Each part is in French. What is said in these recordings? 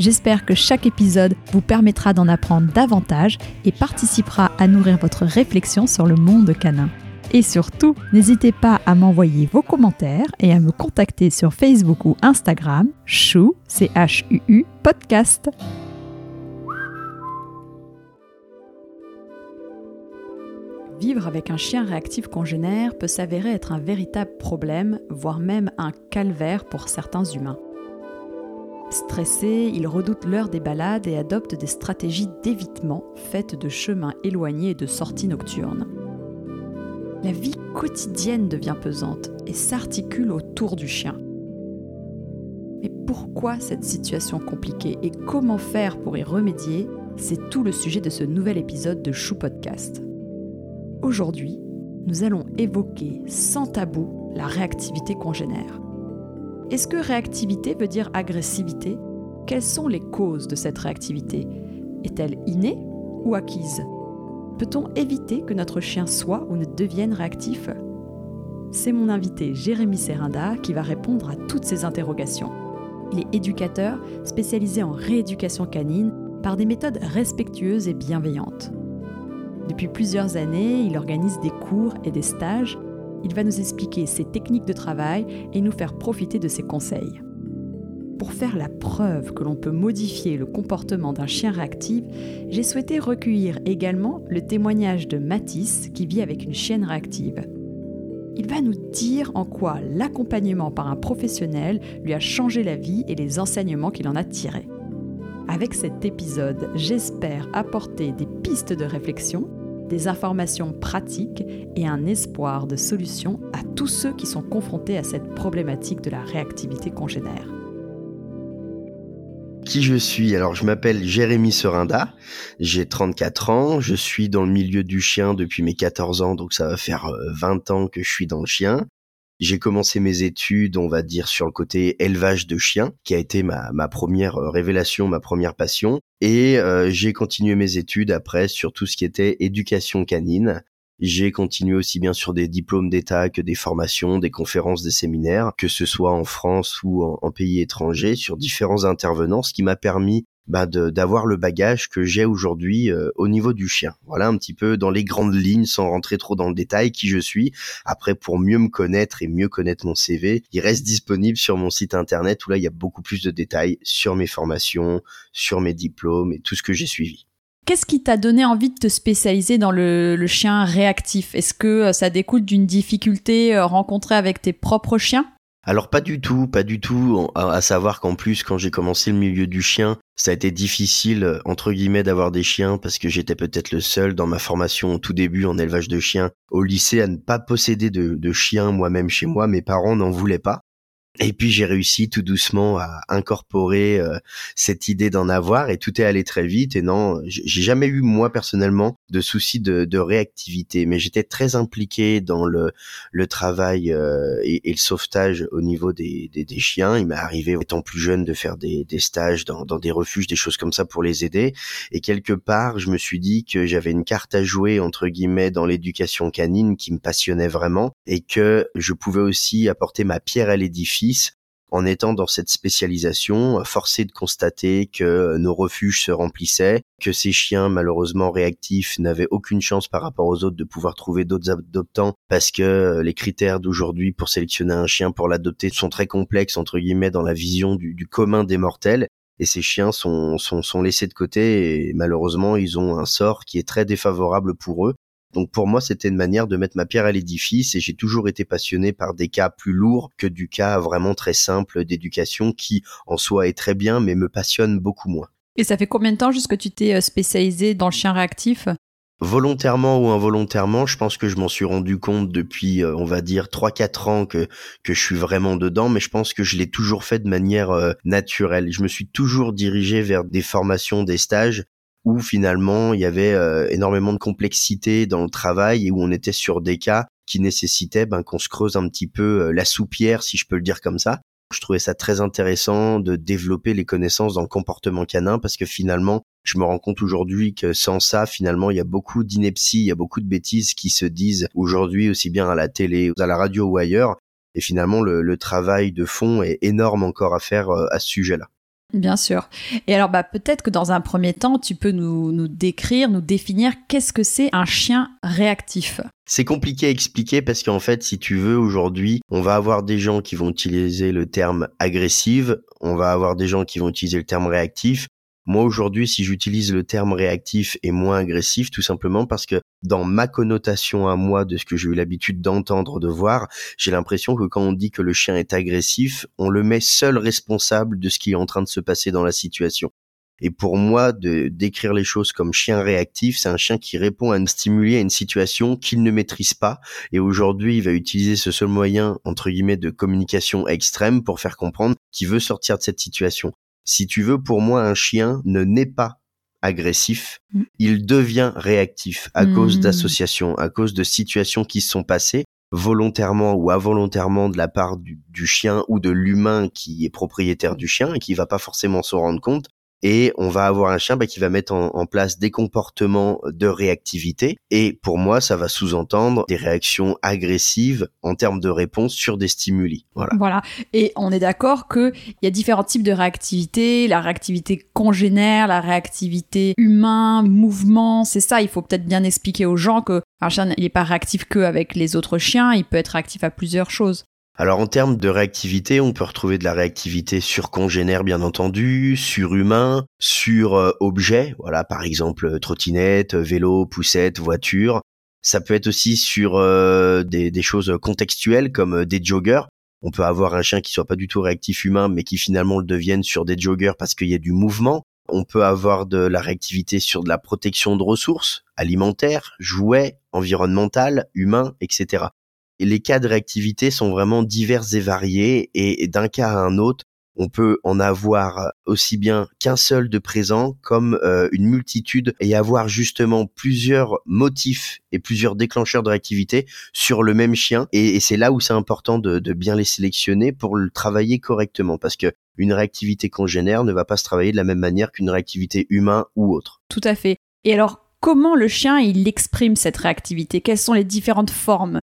J'espère que chaque épisode vous permettra d'en apprendre davantage et participera à nourrir votre réflexion sur le monde canin. Et surtout, n'hésitez pas à m'envoyer vos commentaires et à me contacter sur Facebook ou Instagram, chou, c h u -U, podcast. Vivre avec un chien réactif congénère peut s'avérer être un véritable problème, voire même un calvaire pour certains humains. Stressés, ils redoutent l'heure des balades et adoptent des stratégies d'évitement faites de chemins éloignés et de sorties nocturnes. La vie quotidienne devient pesante et s'articule autour du chien. Mais pourquoi cette situation compliquée et comment faire pour y remédier? C'est tout le sujet de ce nouvel épisode de Chou Podcast. Aujourd'hui, nous allons évoquer sans tabou la réactivité congénère. Est-ce que réactivité veut dire agressivité? Quelles sont les causes de cette réactivité? Est-elle innée ou acquise? Peut-on éviter que notre chien soit ou ne devienne réactif? C'est mon invité Jérémy Serinda qui va répondre à toutes ces interrogations. Il est éducateur spécialisé en rééducation canine par des méthodes respectueuses et bienveillantes. Depuis plusieurs années, il organise des cours et des stages il va nous expliquer ses techniques de travail et nous faire profiter de ses conseils. Pour faire la preuve que l'on peut modifier le comportement d'un chien réactif, j'ai souhaité recueillir également le témoignage de Matisse qui vit avec une chienne réactive. Il va nous dire en quoi l'accompagnement par un professionnel lui a changé la vie et les enseignements qu'il en a tirés. Avec cet épisode, j'espère apporter des pistes de réflexion des informations pratiques et un espoir de solution à tous ceux qui sont confrontés à cette problématique de la réactivité congénère. Qui je suis? Alors je m'appelle Jérémy Serinda, j'ai 34 ans, je suis dans le milieu du chien depuis mes 14 ans, donc ça va faire 20 euh, ans que je suis dans le chien. J'ai commencé mes études, on va dire, sur le côté élevage de chiens, qui a été ma, première euh, révélation, ma première passion. Et euh, j'ai continué mes études après sur tout ce qui était éducation canine. J'ai continué aussi bien sur des diplômes d'État que des formations, des conférences, des séminaires, que ce soit en France ou en, en pays étrangers, sur différents intervenants, ce qui m'a permis bah, d'avoir le bagage que j'ai aujourd'hui euh, au niveau du chien. Voilà un petit peu dans les grandes lignes, sans rentrer trop dans le détail, qui je suis. Après, pour mieux me connaître et mieux connaître mon CV, il reste disponible sur mon site internet où là, il y a beaucoup plus de détails sur mes formations, sur mes diplômes et tout ce que j'ai suivi. Qu'est-ce qui t'a donné envie de te spécialiser dans le, chien réactif? Est-ce que euh, ça découle d'une difficulté euh, rencontrée avec tes propres chiens? Alors pas du tout, pas du tout. À savoir qu'en plus, quand j'ai commencé le milieu du chien, ça a été difficile entre guillemets d'avoir des chiens parce que j'étais peut-être le seul dans ma formation au tout début en élevage de chiens au lycée à ne pas posséder de, de chiens moi-même chez moi. Mes parents n'en voulaient pas. Et puis j'ai réussi tout doucement à incorporer euh, cette idée d'en avoir et tout est allé très vite. Et non, j'ai jamais eu moi personnellement de soucis de, de réactivité, mais j'étais très impliqué dans le, le travail euh, et, et, le sauvetage au niveau des, des, des chiens. Il m'est arrivé étant plus jeune de faire des, des stages dans, dans des refuges, des choses comme ça pour les aider. Et quelque part, je me suis dit que j'avais une carte à jouer entre guillemets dans l'éducation canine qui me passionnait vraiment et que je pouvais aussi apporter ma pierre à l'édifice en étant dans cette spécialisation, forcé de constater que nos refuges se remplissaient, que ces chiens malheureusement réactifs n'avaient aucune chance par rapport aux autres de pouvoir trouver d'autres adoptants parce que les critères d'aujourd'hui pour sélectionner un chien pour l'adopter sont très complexes entre guillemets dans la vision du, commun des mortels. Et ces chiens sont laissés de côté et malheureusement ils ont un sort qui est très défavorable pour eux donc pour moi, c'était une manière de mettre ma pierre à l'édifice et j'ai toujours été passionné par des cas plus lourds que du cas vraiment très simple d'éducation qui en soi est très bien mais me passionne beaucoup moins. Et ça fait combien de temps jusque tu t'es euh, spécialisé dans le chien réactif? Volontairement ou involontairement, je pense que je m'en suis rendu compte depuis, euh, on va dire, 3-4 ans que, que je suis vraiment dedans, mais je pense que je l'ai toujours fait de manière euh, naturelle. Je me suis toujours dirigé vers des formations, des stages où finalement il y avait euh, énormément de complexité dans le travail et où on était sur des cas qui nécessitaient ben, qu'on se creuse un petit peu la soupière, si je peux le dire comme ça. Je trouvais ça très intéressant de développer les connaissances dans le comportement canin parce que finalement, je me rends compte aujourd'hui que sans ça, finalement, il y a beaucoup d'inepties, il y a beaucoup de bêtises qui se disent aujourd'hui aussi bien à la télé, à la radio ou ailleurs. Et finalement, le, travail de fond est énorme encore à faire euh, à ce sujet-là. Bien sûr. Et alors, bah, peut-être que dans un premier temps, tu peux nous, nous décrire, nous définir qu'est-ce que c'est un chien réactif. C'est compliqué à expliquer parce qu'en fait, si tu veux, aujourd'hui, on va avoir des gens qui vont utiliser le terme agressive, on va avoir des gens qui vont utiliser le terme réactif, moi aujourd'hui, si j'utilise le terme réactif et moins agressif, tout simplement parce que dans ma connotation à moi de ce que j'ai eu l'habitude d'entendre, de voir, j'ai l'impression que quand on dit que le chien est agressif, on le met seul responsable de ce qui est en train de se passer dans la situation. Et pour moi, de décrire les choses comme chien réactif, c'est un chien qui répond à une stimuli, à une situation qu'il ne maîtrise pas. Et aujourd'hui, il va utiliser ce seul moyen, entre guillemets, de communication extrême pour faire comprendre qu'il veut sortir de cette situation. Si tu veux, pour moi, un chien ne naît pas agressif, mm. il devient réactif à cause mm. d'associations, à cause de situations qui se sont passées volontairement ou involontairement de la part du, du chien ou de l'humain qui est propriétaire du chien et qui va pas forcément s'en rendre compte et on va avoir un chien bah, qui va mettre en, place des comportements de réactivité et pour moi ça va sous-entendre des réactions agressives en termes de réponse sur des stimuli. Voilà. Voilà. Et on est d'accord que il y a différents types de réactivité, la réactivité congénère, la réactivité humain, mouvement, c'est ça. Il faut peut-être bien expliquer aux gens que un chien il n'est pas réactif que avec les autres chiens, il peut être réactif à plusieurs choses. Alors en termes de réactivité, on peut retrouver de la réactivité sur congénère bien entendu, sur humain, sur euh, objet, voilà par exemple euh, trottinette, vélo, poussette, voiture. Ça peut être aussi sur euh, des, des, choses contextuelles comme des joggers. On peut avoir un chien qui soit pas du tout réactif humain mais qui finalement le devienne sur des joggers parce qu'il y a du mouvement. On peut avoir de la réactivité sur de la protection de ressources alimentaires, jouets, environnementales, humains, etc les cas de réactivité sont vraiment divers et variés et, d'un cas à un autre, on peut en avoir aussi bien qu'un seul de présent comme euh, une multitude et avoir justement plusieurs motifs et plusieurs déclencheurs de réactivité sur le même chien et, c'est là où c'est important de, bien les sélectionner pour le travailler correctement parce que une réactivité congénère ne va pas se travailler de la même manière qu'une réactivité humain ou autre. Tout à fait. Et alors comment le chien il exprime cette réactivité? Quelles sont les différentes formes?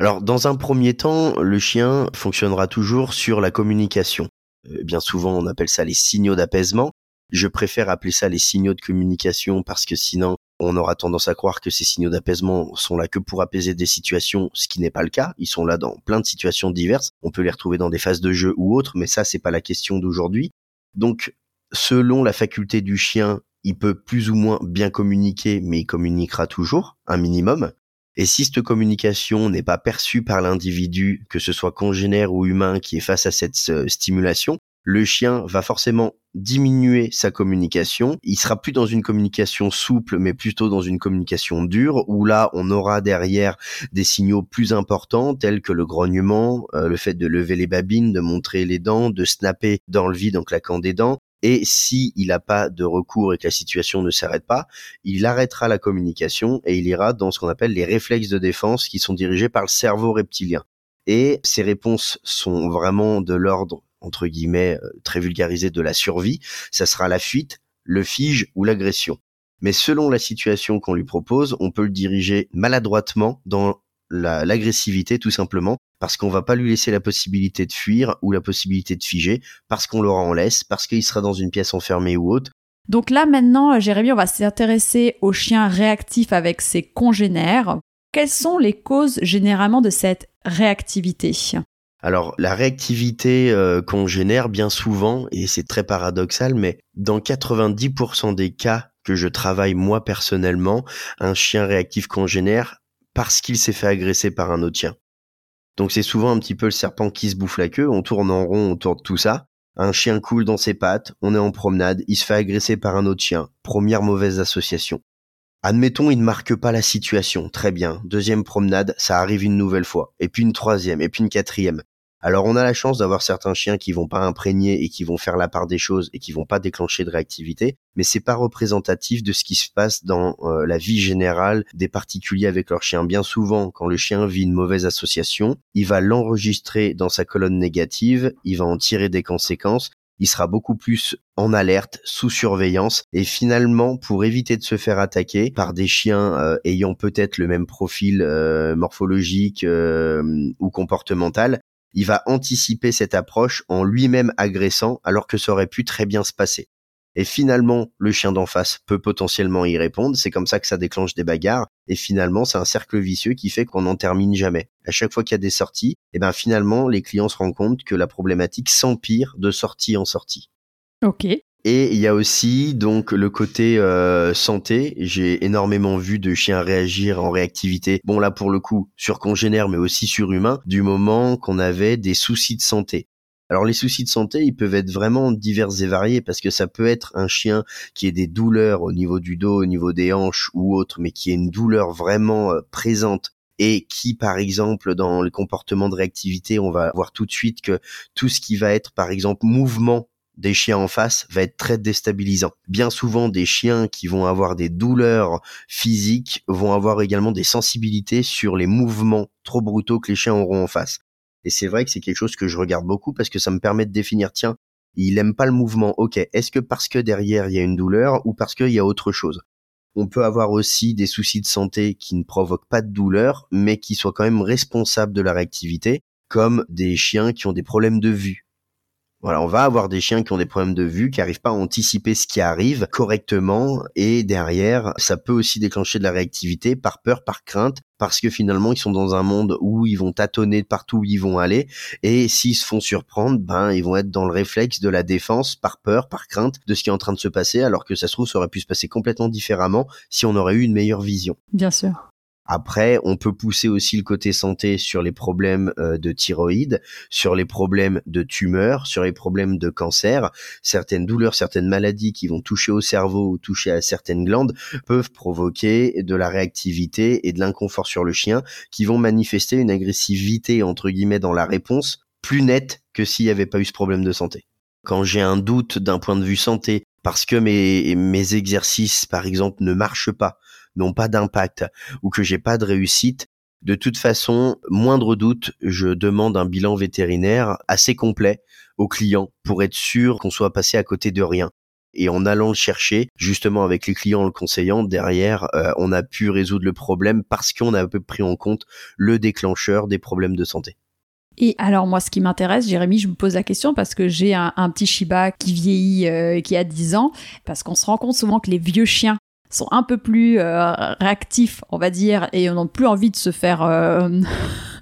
Alors, dans un premier temps, le chien fonctionnera toujours sur la communication. Euh, bien souvent, on appelle ça les signaux d'apaisement. Je préfère appeler ça les signaux de communication parce que sinon, on aura tendance à croire que ces signaux d'apaisement sont là que pour apaiser des situations, ce qui n'est pas le cas. Ils sont là dans plein de situations diverses. On peut les retrouver dans des phases de jeu ou autres, mais ça, c'est pas la question d'aujourd'hui. Donc, selon la faculté du chien, il peut plus ou moins bien communiquer, mais il communiquera toujours, un minimum. Et si cette communication n'est pas perçue par l'individu, que ce soit congénère ou humain qui est face à cette stimulation, le chien va forcément diminuer sa communication. Il sera plus dans une communication souple, mais plutôt dans une communication dure, où là, on aura derrière des signaux plus importants, tels que le grognement, euh, le fait de lever les babines, de montrer les dents, de snapper dans le vide en claquant des dents, et si il n'a pas de recours et que la situation ne s'arrête pas, il arrêtera la communication et il ira dans ce qu'on appelle les réflexes de défense qui sont dirigés par le cerveau reptilien. Et ces réponses sont vraiment de l'ordre, entre guillemets, euh, très vulgarisé de la survie. Ça sera la fuite, le fige ou l'agression. Mais selon la situation qu'on lui propose, on peut le diriger maladroitement dans l'agressivité tout simplement parce qu'on va pas lui laisser la possibilité de fuir ou la possibilité de figer parce qu'on l'aura en laisse parce qu'il sera dans une pièce enfermée ou autre. Donc là maintenant, euh, Jérémy, on va s'intéresser aux chiens réactifs avec ses congénères. Quelles sont les causes généralement de cette réactivité? Alors la réactivité euh, congénère bien souvent, et c'est très paradoxal, mais dans 90% des cas que je travaille moi personnellement, un chien réactif congénère parce qu'il s'est fait agresser par un autre chien. Donc c'est souvent un petit peu le serpent qui se bouffe la queue, on tourne en rond autour de tout ça. Un chien coule dans ses pattes, on est en promenade, il se fait agresser par un autre chien. Première mauvaise association. Admettons, il ne marque pas la situation. Très bien. Deuxième promenade, ça arrive une nouvelle fois. Et puis une troisième, et puis une quatrième. Alors on a la chance d'avoir certains chiens qui vont pas imprégner et qui vont faire la part des choses et qui vont pas déclencher de réactivité, mais c'est pas représentatif de ce qui se passe dans euh, la vie générale des particuliers avec leur chien. Bien souvent, quand le chien vit une mauvaise association, il va l'enregistrer dans sa colonne négative, il va en tirer des conséquences il sera beaucoup plus en alerte, sous surveillance, et finalement, pour éviter de se faire attaquer par des chiens euh, ayant peut-être le même profil euh, morphologique ou comportemental, il va anticiper cette approche en lui-même agressant alors que ça aurait pu très bien se passer. Et finalement, le chien d'en face peut potentiellement y répondre. C'est comme ça que ça déclenche des bagarres. Et finalement, c'est un cercle vicieux qui fait qu'on n'en termine jamais. À chaque fois qu'il y a des sorties, et eh ben finalement, les clients se rendent compte que la problématique s'empire de sortie en sortie. Ok. Et il y a aussi donc le côté euh, santé. J'ai énormément vu de chiens réagir en réactivité. Bon là pour le coup sur congénère mais aussi sur humain du moment qu'on avait des soucis de santé. Alors les soucis de santé, ils peuvent être vraiment divers et variés parce que ça peut être un chien qui ait des douleurs au niveau du dos, au niveau des hanches ou autre, mais qui ait une douleur vraiment euh, présente et qui, par exemple, dans le comportement de réactivité, on va voir tout de suite que tout ce qui va être, par exemple, mouvement des chiens en face va être très déstabilisant. Bien souvent, des chiens qui vont avoir des douleurs physiques vont avoir également des sensibilités sur les mouvements trop brutaux que les chiens auront en face. Et c'est vrai que c'est quelque chose que je regarde beaucoup parce que ça me permet de définir, tiens, il aime pas le mouvement. Ok, est-ce que parce que derrière il y a une douleur ou parce qu'il y a autre chose? On peut avoir aussi des soucis de santé qui ne provoquent pas de douleur, mais qui soient quand même responsables de la réactivité, comme des chiens qui ont des problèmes de vue voilà, on va avoir des chiens qui ont des problèmes de vue, qui n'arrivent pas à anticiper ce qui arrive correctement, et derrière, ça peut aussi déclencher de la réactivité par peur, par crainte, parce que finalement, ils sont dans un monde où ils vont tâtonner partout où ils vont aller, et s'ils se font surprendre, ben, ils vont être dans le réflexe de la défense, par peur, par crainte de ce qui est en train de se passer, alors que ça se trouve, ça aurait pu se passer complètement différemment si on aurait eu une meilleure vision. Bien sûr. Après, on peut pousser aussi le côté santé sur les problèmes euh, de thyroïde, sur les problèmes de tumeurs, sur les problèmes de cancer. Certaines douleurs, certaines maladies qui vont toucher au cerveau ou toucher à certaines glandes peuvent provoquer de la réactivité et de l'inconfort sur le chien qui vont manifester une agressivité entre guillemets dans la réponse plus nette que s'il n'y avait pas eu ce problème de santé. Quand j'ai un doute d'un point de vue santé, parce que mes, mes exercices, par exemple, ne marchent pas, n'ont pas d'impact ou que j'ai pas de réussite, de toute façon, moindre doute, je demande un bilan vétérinaire assez complet au client pour être sûr qu'on soit passé à côté de rien. Et en allant le chercher, justement avec les clients, le conseillant, derrière, euh, on a pu résoudre le problème parce qu'on a peu pris en compte le déclencheur des problèmes de santé. Et alors moi, ce qui m'intéresse, Jérémy, je me pose la question parce que j'ai un, petit Shiba qui vieillit, euh, qui a 10 ans, parce qu'on se rend compte souvent que les vieux chiens sont un peu plus euh, réactifs, on va dire, et on n'a plus envie de se faire euh,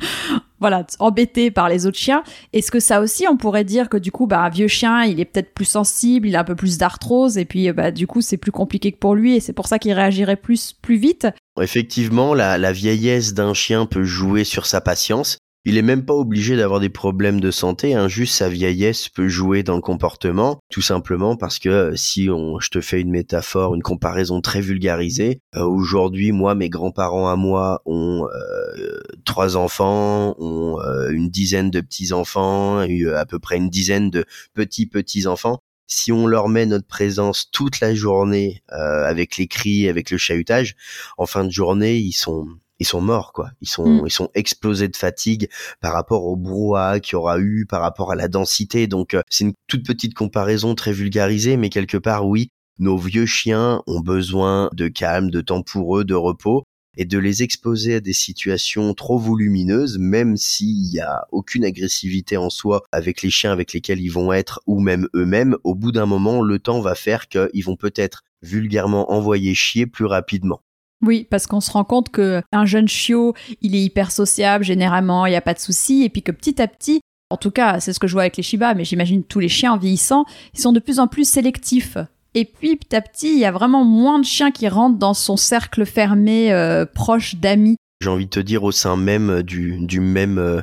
voilà, embêter par les autres chiens. Est-ce que ça aussi, on pourrait dire que du coup, bah, un vieux chien, il est peut-être plus sensible, il a un peu plus d'arthrose, et puis bah, du coup, c'est plus compliqué que pour lui, et c'est pour ça qu'il réagirait plus, plus vite? Effectivement, la vieillesse d'un chien peut jouer sur sa patience. Il est même pas obligé d'avoir des problèmes de santé, hein, juste sa vieillesse peut jouer dans le comportement, tout simplement parce que euh, si on, je te fais une métaphore, une comparaison très vulgarisée, euh, aujourd'hui, moi, mes grands-parents à moi ont euh, trois enfants, ont une dizaine de petits-enfants, à peu près une dizaine de petits-petits-enfants si on leur met notre présence toute la journée avec les cris, avec le chahutage, en fin de journée, ils sont ils sont morts quoi. Ils sont mm. ils sont explosés de fatigue par rapport au brouhaha qu'il y aura eu, par rapport à la densité. Donc euh, c'est une toute petite comparaison très vulgarisée, mais quelque part oui, nos vieux chiens ont besoin de calme, de temps pour eux, de repos et de les exposer à des situations trop volumineuses, même s'il y a aucune agressivité en soi avec les chiens avec lesquels ils vont être ou même eux-mêmes, au bout d'un moment, le temps va faire qu'ils vont peut-être vulgairement envoyer chier plus rapidement. Oui, parce qu'on se rend compte que un jeune chiot, il est hyper sociable généralement, il n'y a pas de souci, et puis que petit à petit, en tout cas, c'est ce que je vois avec les Shiba, mais j'imagine tous les chiens en vieillissant, ils sont de plus en plus sélectifs. Et puis petit à petit, il y a vraiment moins de chiens qui rentrent dans son cercle fermé euh, proche d'amis. J'ai envie de te dire au sein même du, du même euh,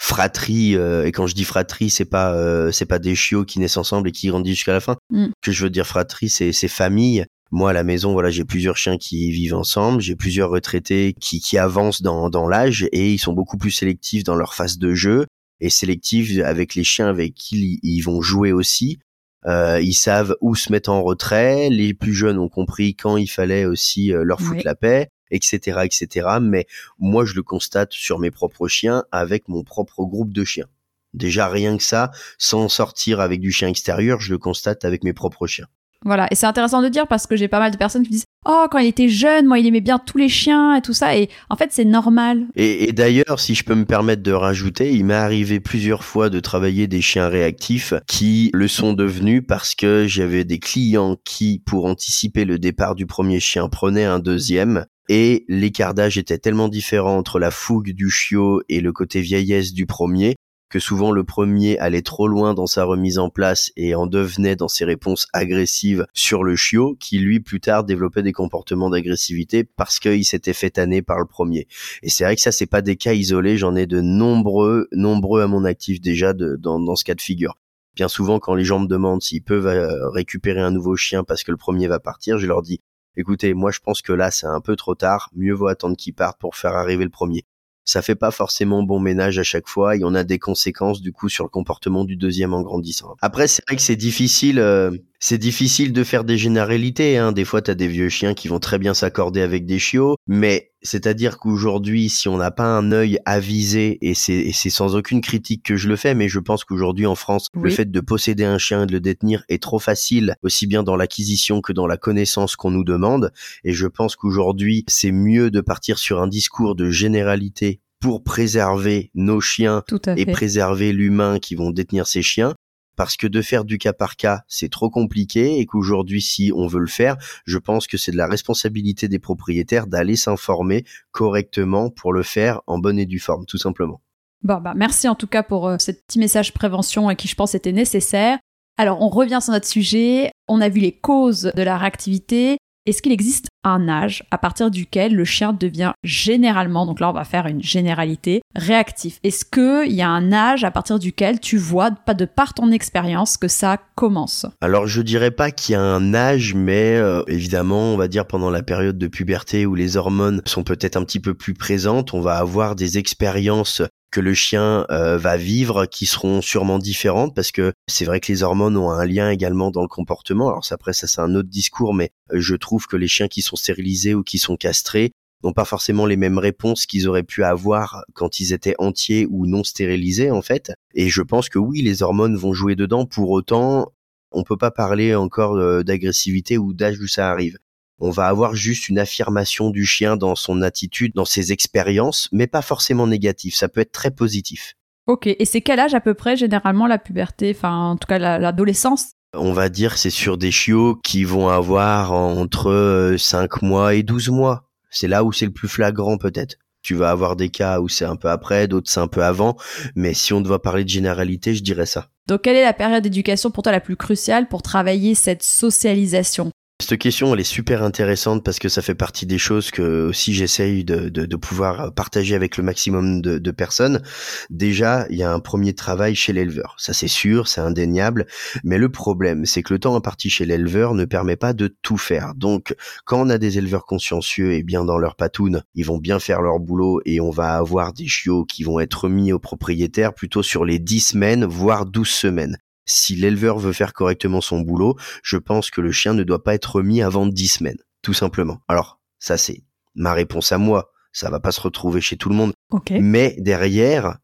fratrie euh, et quand je dis fratrie c'est pas c'est pas des chiots qui naissent ensemble et qui grandissent jusqu'à la fin. Mm. Que je veux dire fratrie c'est c'est famille Moi, à la maison, voilà, j'ai plusieurs chiens qui vivent ensemble, j'ai plusieurs retraités qui, qui avancent dans, dans l'âge et ils sont beaucoup plus sélectifs dans leur phase de jeu et sélectifs avec les chiens avec qui ils vont jouer aussi. Euh, ils savent où se mettre en retrait. Les plus jeunes ont compris quand il fallait aussi euh, leur foutre la paix, etc., etc. Mais moi, je le constate sur mes propres chiens avec mon propre groupe de chiens. Déjà rien que ça, sans sortir avec du chien extérieur, je le constate avec mes propres chiens. Voilà, et c'est intéressant de dire parce que j'ai pas mal de personnes qui disent Oh, quand il était jeune, moi, il aimait bien tous les chiens et tout ça. Et en fait, c'est normal. Et, d'ailleurs, si je peux me permettre de rajouter, il m'est arrivé plusieurs fois de travailler des chiens réactifs qui le sont devenus parce que j'avais des clients qui, pour anticiper le départ du premier chien, prenaient un deuxième. Et l'écart d'âge était tellement différent entre la fougue du chiot et le côté vieillesse du premier que souvent le premier allait trop loin dans sa remise en place et en devenait dans ses réponses agressives sur le chiot, qui lui plus tard développait des comportements d'agressivité parce qu'il s'était fait tanner par le premier. Et c'est vrai que ça c'est pas des cas isolés, j'en ai de nombreux, nombreux à mon actif déjà dans, dans ce cas de figure. Bien souvent quand les gens me demandent s'ils peuvent euh, récupérer un nouveau chien parce que le premier va partir, je leur dis écoutez, moi je pense que là c'est un peu trop tard, mieux vaut attendre qu'il parte pour faire arriver le premier ça fait pas forcément bon ménage à chaque fois et on a des conséquences du coup sur le comportement du deuxième en grandissant. Après c'est vrai que c'est difficile euh, c'est difficile de faire des généralités hein. des fois tu as des vieux chiens qui vont très bien s'accorder avec des chiots mais c'est-à-dire qu'aujourd'hui si on n'a pas un œil avisé et c'est c'est sans aucune critique que je le fais mais je pense qu'aujourd'hui en France le fait de posséder un chien et de le détenir est trop facile aussi bien dans l'acquisition que dans la connaissance qu'on nous demande. Et je pense qu'aujourd'hui c'est mieux de partir sur un discours de généralité pour préserver nos chiens et préserver l'humain qui vont détenir ces chiens parce que de faire du cas par cas, c'est trop compliqué et qu'aujourd'hui, si on veut le faire, je pense que c'est de la responsabilité des propriétaires d'aller s'informer correctement pour le faire en bonne et due forme, tout simplement. Bon, bah, merci en tout cas pour euh, ce petit message prévention qui, je pense, était nécessaire. Alors, on revient sur notre sujet. On a vu les causes de la réactivité. Est-ce qu'il existe un âge à partir duquel le chien devient généralement, donc là on va faire une généralité, réactif. Est-ce qu'il y a un âge à partir duquel tu vois, pas de par ton expérience, que ça commence? Alors je dirais pas qu'il y a un âge, mais euh, évidemment on va dire pendant la période de puberté où les hormones sont peut-être un petit peu plus présentes, on va avoir des expériences que le chien euh, va vivre qui seront sûrement différentes parce que c'est vrai que les hormones ont un lien également dans le comportement. Alors après ça c'est un autre discours mais euh, je trouve que les chiens qui sont stérilisés ou qui sont castrés n'ont pas forcément les mêmes réponses qu'ils auraient pu avoir quand ils étaient entiers ou non stérilisés en fait. Et je pense que oui, les hormones vont jouer dedans. Pour autant, on peut pas parler encore euh, d'agressivité ou d'âge où ça arrive on va avoir juste une affirmation du chien dans son attitude, dans ses expériences, mais pas forcément négatif. Ça peut être très positif. Ok, et c'est quel âge à peu près généralement la puberté, enfin en tout cas l'adolescence? On va dire c'est sur des chiots qui vont avoir entre 5 euh, mois et 12 mois. C'est là où c'est le plus flagrant peut-être. Tu vas avoir des cas où c'est un peu après, d'autres c'est un peu avant, mais si on doit parler de généralité, je dirais ça. Donc quelle est la période d'éducation pour toi la plus cruciale pour travailler cette socialisation? Cette question, elle est super intéressante parce que ça fait partie des choses que aussi j'essaye de, pouvoir partager avec le maximum de, de personnes. Déjà, il y a un premier travail chez l'éleveur. Ça, c'est sûr, c'est indéniable. Mais le problème, c'est que le temps imparti chez l'éleveur ne permet pas de tout faire. Donc, quand on a des éleveurs consciencieux et bien dans leur patoune, ils vont bien faire leur boulot et on va avoir des chiots qui vont être mis aux propriétaires plutôt sur les 10 semaines, voire 12 semaines si l'éleveur veut faire correctement son boulot, je pense que le chien ne doit pas être remis avant 10 semaines, tout simplement. Alors, ça c'est ma réponse à moi, ça va pas se retrouver chez tout le monde. Mais derrière,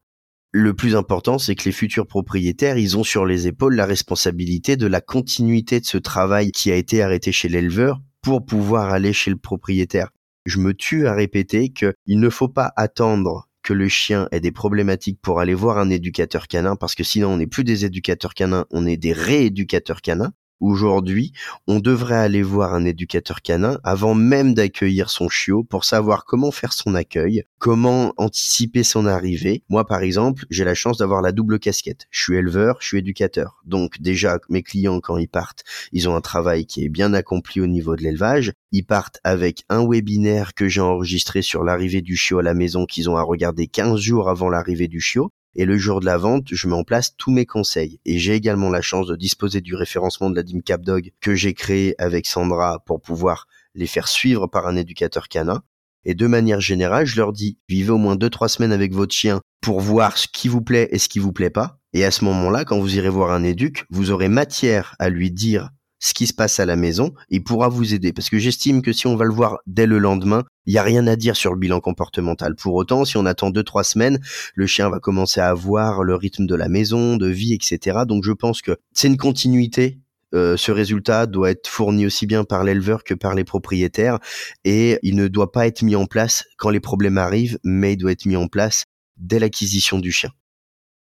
le plus important, c'est que les futurs propriétaires, ils ont sur les épaules la responsabilité de la continuité de ce travail qui a été arrêté chez l'éleveur pour pouvoir aller chez le propriétaire. Je me tue à répéter qu'il ne faut pas attendre que le chien ait des problématiques pour aller voir un éducateur canin, parce que sinon on n'est plus des éducateurs canins, on est des rééducateurs canins. Aujourd'hui, on devrait aller voir un éducateur canin avant même d'accueillir son chiot pour savoir comment faire son accueil, comment anticiper son arrivée. Moi, par exemple, j'ai la chance d'avoir la double casquette. Je suis éleveur, je suis éducateur. Donc déjà, mes clients, quand ils partent, ils ont un travail qui est bien accompli au niveau de l'élevage. Ils partent avec un webinaire que j'ai enregistré sur l'arrivée du chiot à la maison qu'ils ont à regarder 15 jours avant l'arrivée du chiot Et le jour de la vente, je mets en place tous mes conseils. Et j'ai également la chance de disposer du référencement de la DIM Capdog que j'ai créé avec Sandra pour pouvoir les faire suivre par un éducateur canin. Et de manière générale, je leur dis, vivez au moins 2-3 semaines avec votre chien pour voir ce qui vous plaît et ce qui vous plaît pas. Et à ce moment-là, quand vous irez voir un éduc, vous aurez matière à lui dire ce qui se passe à la maison, il pourra vous aider. Parce que j'estime que si on va le voir dès le lendemain, il n'y a rien à dire sur le bilan comportemental. Pour autant, si on attend deux, trois semaines, le chien va commencer à avoir le rythme de la maison, de vie, etc. Donc je pense que c'est une continuité. Euh, ce résultat doit être fourni aussi bien par l'éleveur que par les propriétaires et il ne doit pas être mis en place quand les problèmes arrivent, mais il doit être mis en place dès l'acquisition du chien.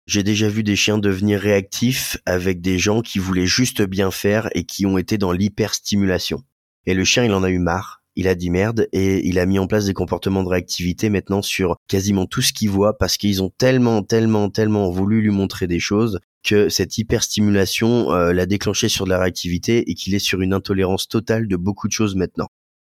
J'ai déjà vu des chiens devenir réactifs avec des gens qui voulaient juste bien faire et qui ont été dans l'hyperstimulation. Et le chien, il en a eu marre. Il a dit merde et il a mis en place des comportements de réactivité maintenant sur quasiment tout ce qu'il voit parce qu'ils ont tellement, tellement, tellement voulu lui montrer des choses que cette hyperstimulation euh, l'a déclenché sur de la réactivité et qu'il est sur une intolérance totale de beaucoup de choses maintenant.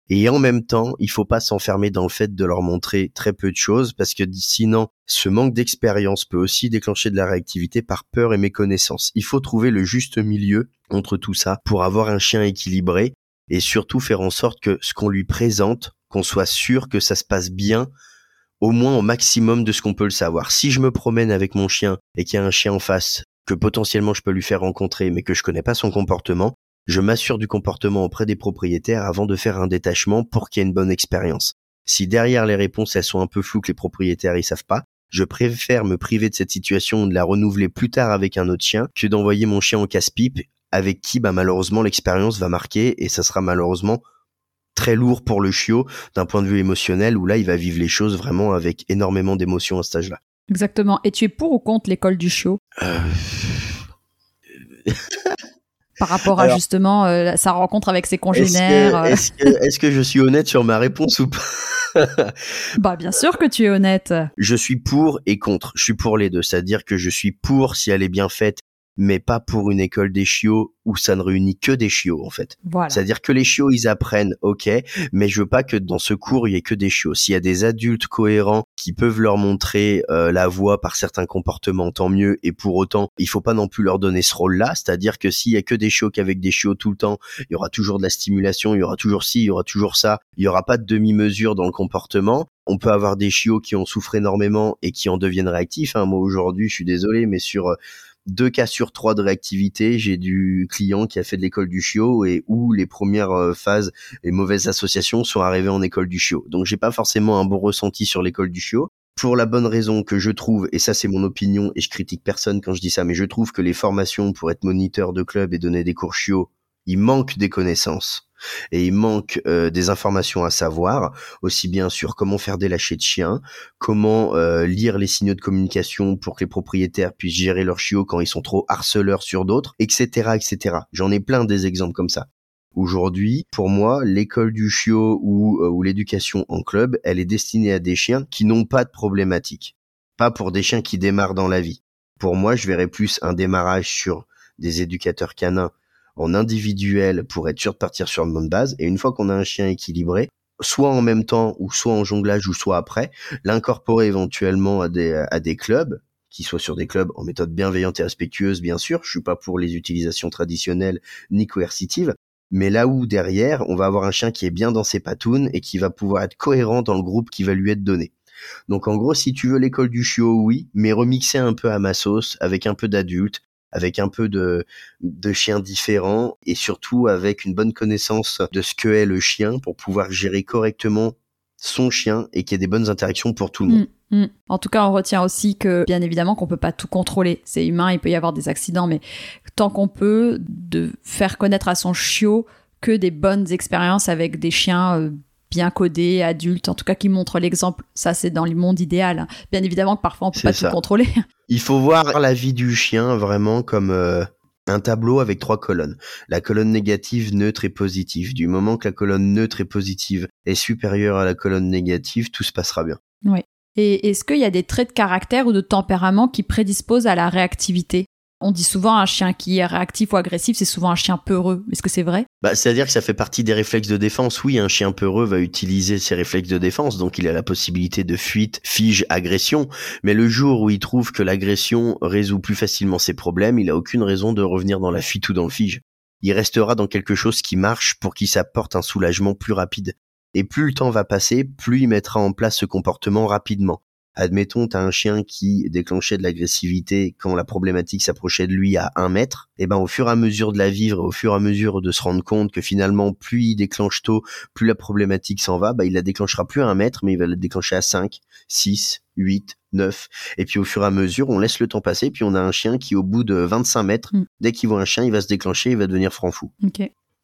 Et en même temps, il faut pas s'enfermer dans le fait de leur montrer très peu de choses parce que sinon, ce manque d'expérience peut aussi déclencher de la réactivité par peur et méconnaissance. Il faut trouver le juste milieu entre tout ça pour avoir un chien équilibré et surtout faire en sorte que ce qu'on lui présente, qu'on soit sûr que ça se passe bien au moins au maximum de ce qu'on peut le savoir. Si je me promène avec mon chien et qu'il y a un chien en face que potentiellement je peux lui faire rencontrer mais que je connais pas son comportement, je m'assure du comportement auprès des propriétaires avant de faire un détachement pour qu'il y ait une bonne expérience. Si derrière les réponses elles sont un peu floues que les propriétaires ils savent pas, je préfère me priver de cette situation ou de la renouveler plus tard avec un autre chien que d'envoyer mon chien au casse-pipe avec qui bah malheureusement l'expérience va marquer et ça sera malheureusement très lourd pour le chiot d'un point de vue émotionnel où là il va vivre les choses vraiment avec énormément d'émotions à cet âge-là. Exactement. Et tu es pour ou contre l'école du chiot? Euh... par rapport à justement euh, sa rencontre avec ses congénères. Euh. Est-ce que, je suis honnête sur ma réponse ou pas? Bah bien sûr que tu es honnête. Je suis pour et contre. Je suis pour les deux. C'est-à-dire que je suis pour si elle est bien faite mais pas pour une école des chiots où ça ne réunit que des chiots en fait. C'est-à-dire que les chiots ils apprennent, ok, mais je veux pas que dans ce cours il y ait que des chiots. S'il y a des adultes cohérents qui peuvent leur montrer euh, la voie par certains comportements, tant mieux. Et pour autant, il faut pas non plus leur donner ce rôle-là. C'est-à-dire que s'il y a que des chiots qu'avec des chiots tout le temps, il y aura toujours de la stimulation, il y aura toujours ci, il y aura toujours ça. Il y aura pas de demi-mesure dans le comportement. On peut avoir des chiots qui ont souffert énormément et qui en deviennent réactifs. Hein. Moi aujourd'hui, je suis désolé, mais sur euh, deux cas sur trois de réactivité, j'ai du client qui a fait de l'école du chiot et où les premières euh, phases et mauvaises associations sont arrivées en école du chiot. Donc j'ai pas forcément un bon ressenti sur l'école du chiot. Pour la bonne raison que je trouve, et ça c'est mon opinion et je critique personne quand je dis ça, mais je trouve que les formations pour être moniteur de club et donner des cours chiots, il manque des connaissances et il manque euh, des informations à savoir, aussi bien sur comment faire des lâchers de chiens, comment euh, lire les signaux de communication pour que les propriétaires puissent gérer leurs chiots quand ils sont trop harceleurs sur d'autres, etc., etc. J'en ai plein des exemples comme ça. Aujourd'hui, pour moi, l'école du chiot ou, euh, ou l'éducation en club, elle est destinée à des chiens qui n'ont pas de problématiques. Pas pour des chiens qui démarrent dans la vie. Pour moi, je verrais plus un démarrage sur des éducateurs canins en individuel pour être sûr de partir sur une bonne base. Et une fois qu'on a un chien équilibré, soit en même temps ou soit en jonglage ou soit après, l'incorporer éventuellement à des, à des clubs qui soient sur des clubs en méthode bienveillante et respectueuse, bien sûr. Je suis pas pour les utilisations traditionnelles ni coercitives. Mais là où derrière, on va avoir un chien qui est bien dans ses patounes et qui va pouvoir être cohérent dans le groupe qui va lui être donné. Donc en gros, si tu veux l'école du chiot, oui, mais remixer un peu à ma sauce, avec un peu d'adultes, avec un peu de, de chiens différents et surtout avec une bonne connaissance de ce que est le chien pour pouvoir gérer correctement son chien et qu'il y ait des bonnes interactions pour tout le monde. Mm, mm. En tout cas, on retient aussi que, bien évidemment, qu'on peut pas tout contrôler. C'est humain, il peut y avoir des accidents, mais tant qu'on peut, de faire connaître à son chiot que des bonnes expériences avec des chiens euh, bien codés, adultes, en tout cas qui montrent l'exemple. Ça, c'est dans le monde idéal. Bien évidemment que parfois on peut pas tout contrôler. Il faut voir la vie du chien vraiment comme euh, un tableau avec trois colonnes. La colonne négative, neutre et positive. Du moment que la colonne neutre et positive est supérieure à la colonne négative, tout se passera bien. Oui. Et est-ce qu'il y a des traits de caractère ou de tempérament qui prédisposent à la réactivité? On dit souvent un chien qui est réactif ou agressif, c'est souvent un chien peureux. Est-ce que c'est vrai? Bah, C'est-à-dire que ça fait partie des réflexes de défense. Oui, un chien peureux va utiliser ses réflexes de défense, donc il a la possibilité de fuite, fige, agression. Mais le jour où il trouve que l'agression résout plus facilement ses problèmes, il a aucune raison de revenir dans la fuite ou dans le fige. Il restera dans quelque chose qui marche pour qu'il s'apporte un soulagement plus rapide. Et plus le temps va passer, plus il mettra en place ce comportement rapidement. Admettons, tu as un chien qui déclenchait de l'agressivité quand la problématique s'approchait de lui à un mètre. Et eh ben, au fur et à mesure de la vivre, au fur et à mesure de se rendre compte que finalement, plus il déclenche tôt, plus la problématique s'en va, bah, il la déclenchera plus à un mètre, mais il va la déclencher à 5, 6, 8, 9. Et puis au fur et à mesure, on laisse le temps passer, puis on a un chien qui, au bout de 25 mètres, mm. dès qu'il voit un chien, il va se déclencher, il va devenir franc fou.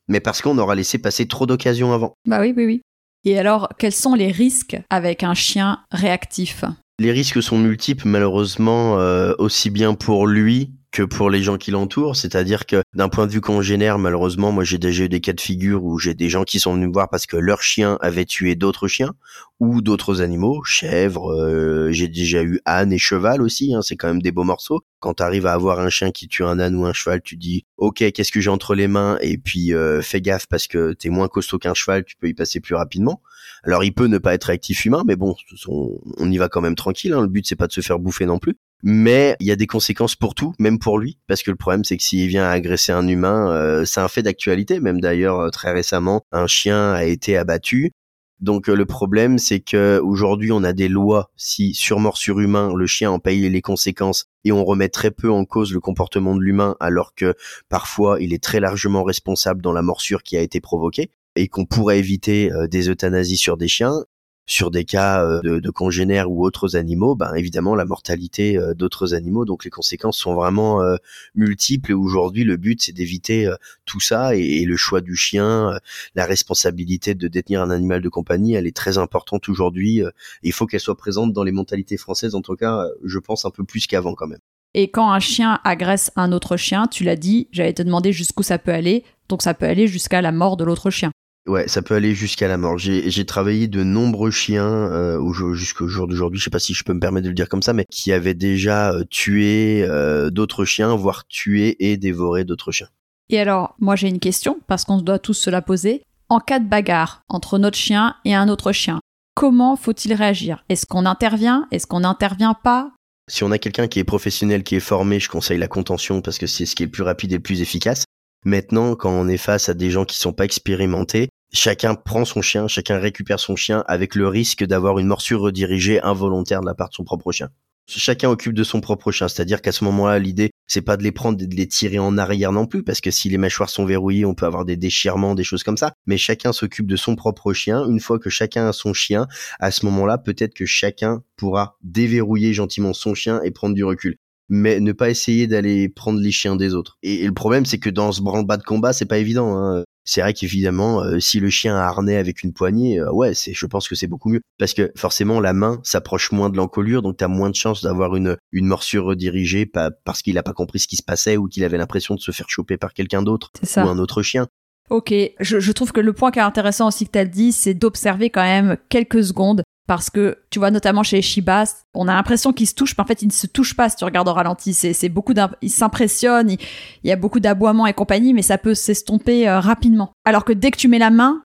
Mais parce qu'on aura laissé passer trop d'occasions avant. Bah oui, oui, oui. Et alors, quels sont les risques avec un chien réactif? Les risques sont multiples, malheureusement, euh, aussi bien pour lui que pour les gens qui l'entourent. C'est-à-dire que d'un point de vue congénère, malheureusement, moi j'ai déjà eu des cas de figure où j'ai des gens qui sont venus me voir parce que leur chien avait tué d'autres chiens ou d'autres animaux, chèvres, euh, j'ai déjà eu âne et cheval aussi, hein, c'est quand même des beaux morceaux. Quand tu arrives à avoir un chien qui tue un âne ou un cheval, tu dis ok qu'est-ce que j'ai entre les mains? Et puis euh, fais gaffe parce que t'es moins costaud qu'un cheval, tu peux y passer plus rapidement. Alors il peut ne pas être réactif humain, mais bon, on, on y va quand même tranquille. Hein. Le but c'est pas de se faire bouffer non plus mais il y a des conséquences pour tout, même pour lui, parce que le problème c'est que s'il vient agresser un humain, euh, c'est un fait d'actualité, même d'ailleurs euh, très récemment, un chien a été abattu. Donc euh, le problème c'est que aujourd'hui on a des lois si sur morsure humain le chien en paye les conséquences et on remet très peu en cause le comportement de l'humain alors que parfois il est très largement responsable dans la morsure qui a été provoquée et qu'on pourrait éviter des euthanasies sur des chiens sur des cas euh, de, congénères ou autres animaux, ben évidemment la mortalité euh, d'autres animaux. Donc les conséquences sont vraiment euh, multiples. Et aujourd'hui, le but c'est d'éviter tout ça et, le choix du chien, la responsabilité de détenir un animal de compagnie, elle est très importante aujourd'hui. il faut qu'elle soit présente dans les mentalités françaises, en tout cas, je pense un peu plus qu'avant quand même. Et quand un chien agresse un autre chien, tu l'as dit, j'allais te demander jusqu'où ça peut aller. Donc ça peut aller jusqu'à la mort de l'autre chien. Ouais, ça peut aller jusqu'à la mort. J'ai travaillé de nombreux chiens euh, jusqu'au jour d'aujourd'hui, je sais pas si je peux me permettre de le dire comme ça, mais qui avaient déjà euh, tué euh, d'autres chiens, voire tué et dévoré d'autres chiens. Et alors, moi j'ai une question, parce qu'on doit tous se la poser. En cas de bagarre entre notre chien et un autre chien, comment faut-il réagir? Est-ce qu'on intervient? Est-ce qu'on n'intervient pas? Si on a quelqu'un qui est professionnel, qui est formé, je conseille la contention parce que c'est ce qui est le plus rapide et le plus efficace. Maintenant, quand on est face à des gens qui sont pas expérimentés, chacun prend son chien, chacun récupère son chien avec le risque d'avoir une morsure redirigée involontaire de la part de son propre chien. Chacun occupe de son propre chien, c'est-à-dire qu'à ce moment-là, l'idée, c'est pas de les prendre et de les tirer en arrière non plus, parce que si les mâchoires sont verrouillées, on peut avoir des déchirements, des choses comme ça. Mais chacun s'occupe de son propre chien. Une fois que chacun a son chien, à ce moment-là, peut-être que chacun pourra déverrouiller gentiment son chien et prendre du recul mais ne pas essayer d'aller prendre les chiens des autres. Et, le problème, c'est que dans ce branle-bas de combat, c'est pas évident. Hein. C'est vrai qu'évidemment, euh, si le chien a harnais avec une poignée, euh, ouais, c'est, je pense que c'est beaucoup mieux. Parce que forcément, la main s'approche moins de l'encolure, donc tu as moins de chances d'avoir une, une morsure redirigée pas, parce qu'il a pas compris ce qui se passait ou qu'il avait l'impression de se faire choper par quelqu'un d'autre ou un autre chien. Ok, je, je, trouve que le point qui est intéressant aussi que tu as dit, c'est d'observer quand même quelques secondes parce que tu vois notamment chez les Shibas, on a l'impression qu'ils se touchent, mais en fait ils ne se touchent pas si tu regardes au ralenti. C'est beaucoup ils s'impressionnent, il, y a beaucoup d'aboiements et compagnie, mais ça peut s'estomper euh, rapidement. Alors que dès que tu mets la main,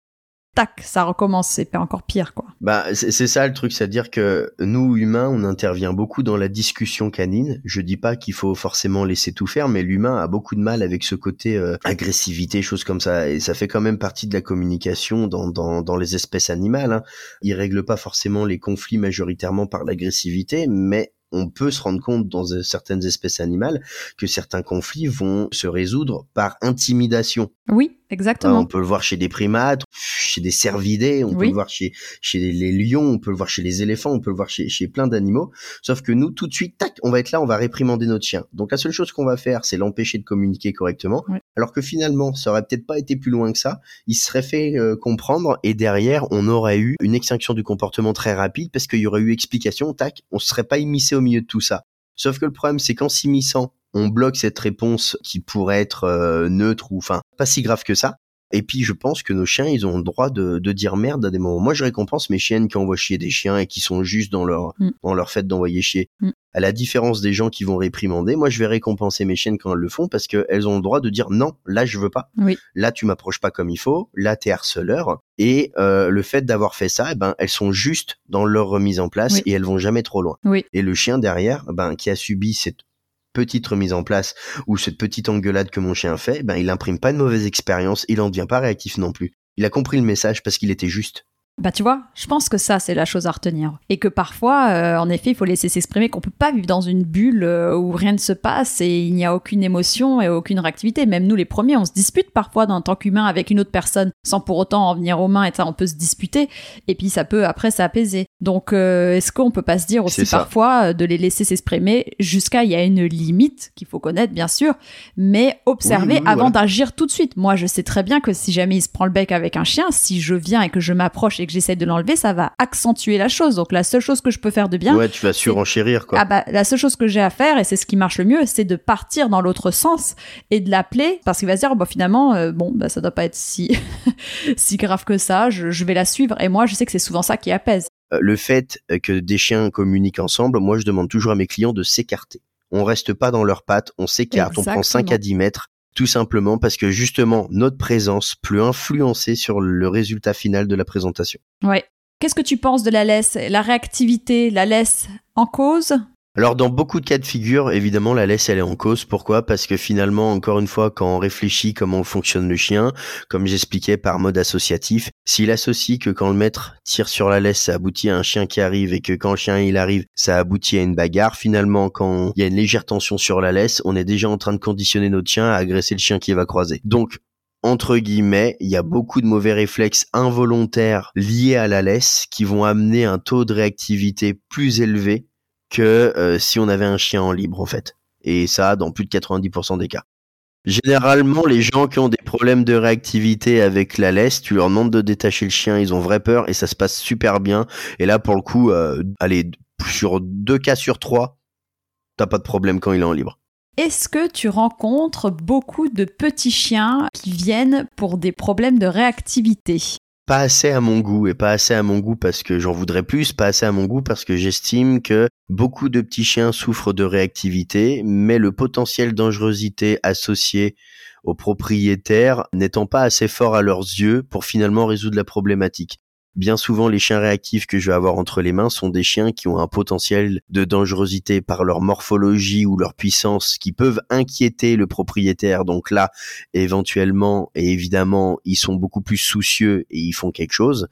tac, ça recommence, c'est encore pire, quoi. Bah, c'est ça le truc, c'est-à-dire que nous, humains, on intervient beaucoup dans la discussion canine. Je dis pas qu'il faut forcément laisser tout faire, mais l'humain a beaucoup de mal avec ce côté euh, agressivité, choses comme ça, et ça fait quand même partie de la communication dans, dans, dans les espèces animales. Hein. Il règle pas forcément les conflits majoritairement par l'agressivité, mais on peut se rendre compte dans certaines espèces animales que certains conflits vont se résoudre par intimidation. Oui, exactement. on peut le voir chez des primates, chez des cervidés, on peut le voir chez, chez les lions, on peut le voir chez les éléphants, on peut le voir chez, chez plein d'animaux. Sauf que nous, tout de suite, tac, on va être là, on va réprimander notre chien. Donc la seule chose qu'on va faire, c'est l'empêcher de communiquer correctement. Alors que finalement, ça aurait peut-être pas été plus loin que ça. Il serait fait euh, comprendre et derrière, on aurait eu une extinction du comportement très rapide parce qu'il y aurait eu explication, tac, on serait pas immiscé au milieu de tout ça. Sauf que le problème, c'est qu'en s'immisçant, on bloque cette réponse qui pourrait être euh, neutre ou enfin pas si grave que ça. Et puis je pense que nos chiens, ils ont le droit de, de dire merde à des moments. Moi, je récompense mes chiennes qui envoient chier des chiens et qui sont juste dans leur Mm. dans leur fait d'envoyer chier. Mm. À la différence des gens qui vont réprimander, moi je vais récompenser mes chiennes quand elles le font parce qu'elles ont le droit de dire non, là je veux pas. Oui. Là tu m'approches pas comme il faut, là t'es harceleur. Et euh, le fait d'avoir fait ça, eh ben elles sont juste dans leur remise en place Oui. et elles vont jamais trop loin. Oui. Et le chien derrière, ben qui a subi cette petite remise en place ou cette petite engueulade que mon chien fait, ben il imprime pas une mauvaise expérience, il en devient pas réactif non plus. Il a compris le message parce qu'il était juste. Bah tu vois, je pense que ça c'est la chose à retenir et que parfois, euh, en effet, il faut laisser s'exprimer, qu'on peut pas vivre dans une bulle euh, où rien ne se passe et il n'y a aucune émotion et aucune réactivité. Même nous les premiers, on se dispute parfois en tant qu'humain avec une autre personne sans pour autant en venir aux mains et ça, on peut se disputer et puis ça peut après s'apaiser. Donc euh, est-ce qu'on peut pas se dire aussi parfois de les laisser s'exprimer jusqu'à il y a une limite qu'il faut connaître bien sûr, mais observer Oui, oui, oui, avant d'agir tout de suite. Moi, je sais très bien que si jamais il se prend le bec avec un chien, si je viens et que je m'approche et que j'essaie de l'enlever, ça va accentuer la chose. Donc la seule chose que je peux faire de bien, ouais, tu vas surenchérir quoi. ah bah, la seule chose que j'ai à faire, et c'est ce qui marche le mieux, c'est de partir dans l'autre sens et de l'appeler, parce qu'il va se dire, bah, finalement, euh, bon, bah, ça doit pas être si, si grave que ça, je, je vais la suivre. Et moi, je sais que c'est souvent ça qui apaise. Euh, le fait euh, que des chiens communiquent ensemble, moi je demande toujours à mes clients de s'écarter. On reste pas dans leurs pattes, on s'écarte, on prend 5 à Exactement. 10 mètres, tout simplement parce que justement notre présence peut influencer sur le résultat final de la présentation. Ouais. Qu'est-ce que tu penses de la laisse La réactivité, la laisse en cause? Alors dans beaucoup de cas de figure, évidemment la laisse elle est en cause. Pourquoi? Parce que finalement, encore une fois, quand on réfléchit comment fonctionne le chien, comme j'expliquais par mode associatif, s'il associe que quand le maître tire sur la laisse, ça aboutit à un chien qui arrive et que quand le chien il arrive, ça aboutit à une bagarre, finalement quand il y a une légère tension sur la laisse, on est déjà en train de conditionner notre chien à agresser le chien qui va croiser. Donc entre guillemets, il y a beaucoup de mauvais réflexes involontaires liés à la laisse qui vont amener un taux de réactivité plus élevé que euh, si on avait un chien en libre en fait. Et ça dans plus de 90% des cas. Généralement, les gens qui ont des problèmes de réactivité avec la laisse, tu leur demandes de détacher le chien, ils ont vrai peur et ça se passe super bien. Et là, pour le coup, euh, allez, sur deux cas sur trois, t'as pas de problème quand il est en libre. Est-ce que tu rencontres beaucoup de petits chiens qui viennent pour des problèmes de réactivité? Pas assez à mon goût et pas assez à mon goût parce que j'en voudrais plus, pas assez à mon goût parce que j'estime que beaucoup de petits chiens souffrent de réactivité, mais le potentiel dangerosité associé aux propriétaires n'étant pas assez fort à leurs yeux pour finalement résoudre la problématique. Bien souvent, les chiens réactifs que je vais avoir entre les mains sont des chiens qui ont un potentiel de dangerosité par leur morphologie ou leur puissance qui peuvent inquiéter le propriétaire. Donc là, éventuellement et évidemment, ils sont beaucoup plus soucieux et ils font quelque chose.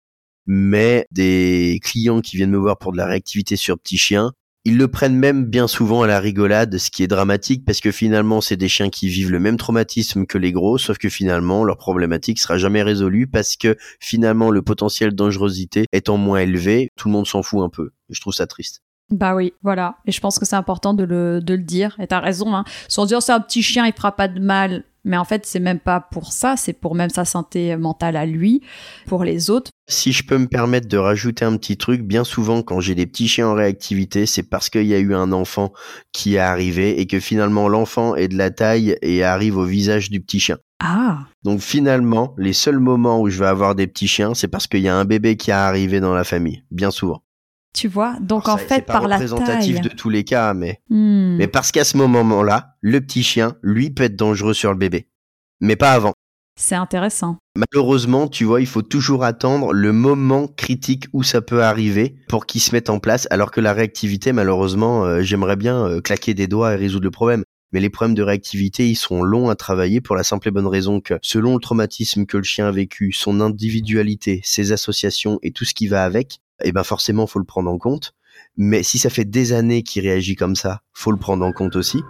Mais des clients qui viennent me voir pour de la réactivité sur petits chiens, ils le prennent même bien souvent à la rigolade, ce qui est dramatique parce que finalement, c'est des chiens qui vivent le même traumatisme que les gros, sauf que finalement, leur problématique sera jamais résolue parce que finalement, le potentiel de dangerosité étant moins élevé, tout le monde s'en fout un peu. Je trouve ça triste. Bah oui, voilà. Et je pense que c'est important de le, de le dire. Et t'as raison, hein. Sans dire c'est un petit chien, il fera pas de mal. Mais en fait, c'est même pas pour ça, c'est pour même sa santé mentale à lui, pour les autres. Si je peux me permettre de rajouter un petit truc, bien souvent quand j'ai des petits chiens en réactivité, c'est parce qu'il y a eu un enfant qui est arrivé et que finalement l'enfant est de la taille et arrive au visage du petit chien. Ah Donc finalement, les seuls moments où je vais avoir des petits chiens, c'est parce qu'il y a un bébé qui est arrivé dans la famille, bien souvent. Tu vois Donc Alors, en ça- fait, pas par la représentatif taille. de tous les cas, mais Hmm. mais parce qu'à ce moment-là, le petit chien, lui, peut être dangereux sur le bébé, mais pas avant. C'est intéressant. Malheureusement, tu vois, il faut toujours attendre le moment critique où ça peut arriver pour qu'il se mette en place, alors que la réactivité, malheureusement, euh, j'aimerais bien euh, claquer des doigts et résoudre le problème. Mais les problèmes de réactivité, ils sont longs à travailler pour la simple et bonne raison que, selon le traumatisme que le chien a vécu, son individualité, ses associations et tout ce qui va avec, eh ben forcément, faut le prendre en compte. Mais si ça fait des années qu'il réagit comme ça, faut le prendre en compte aussi.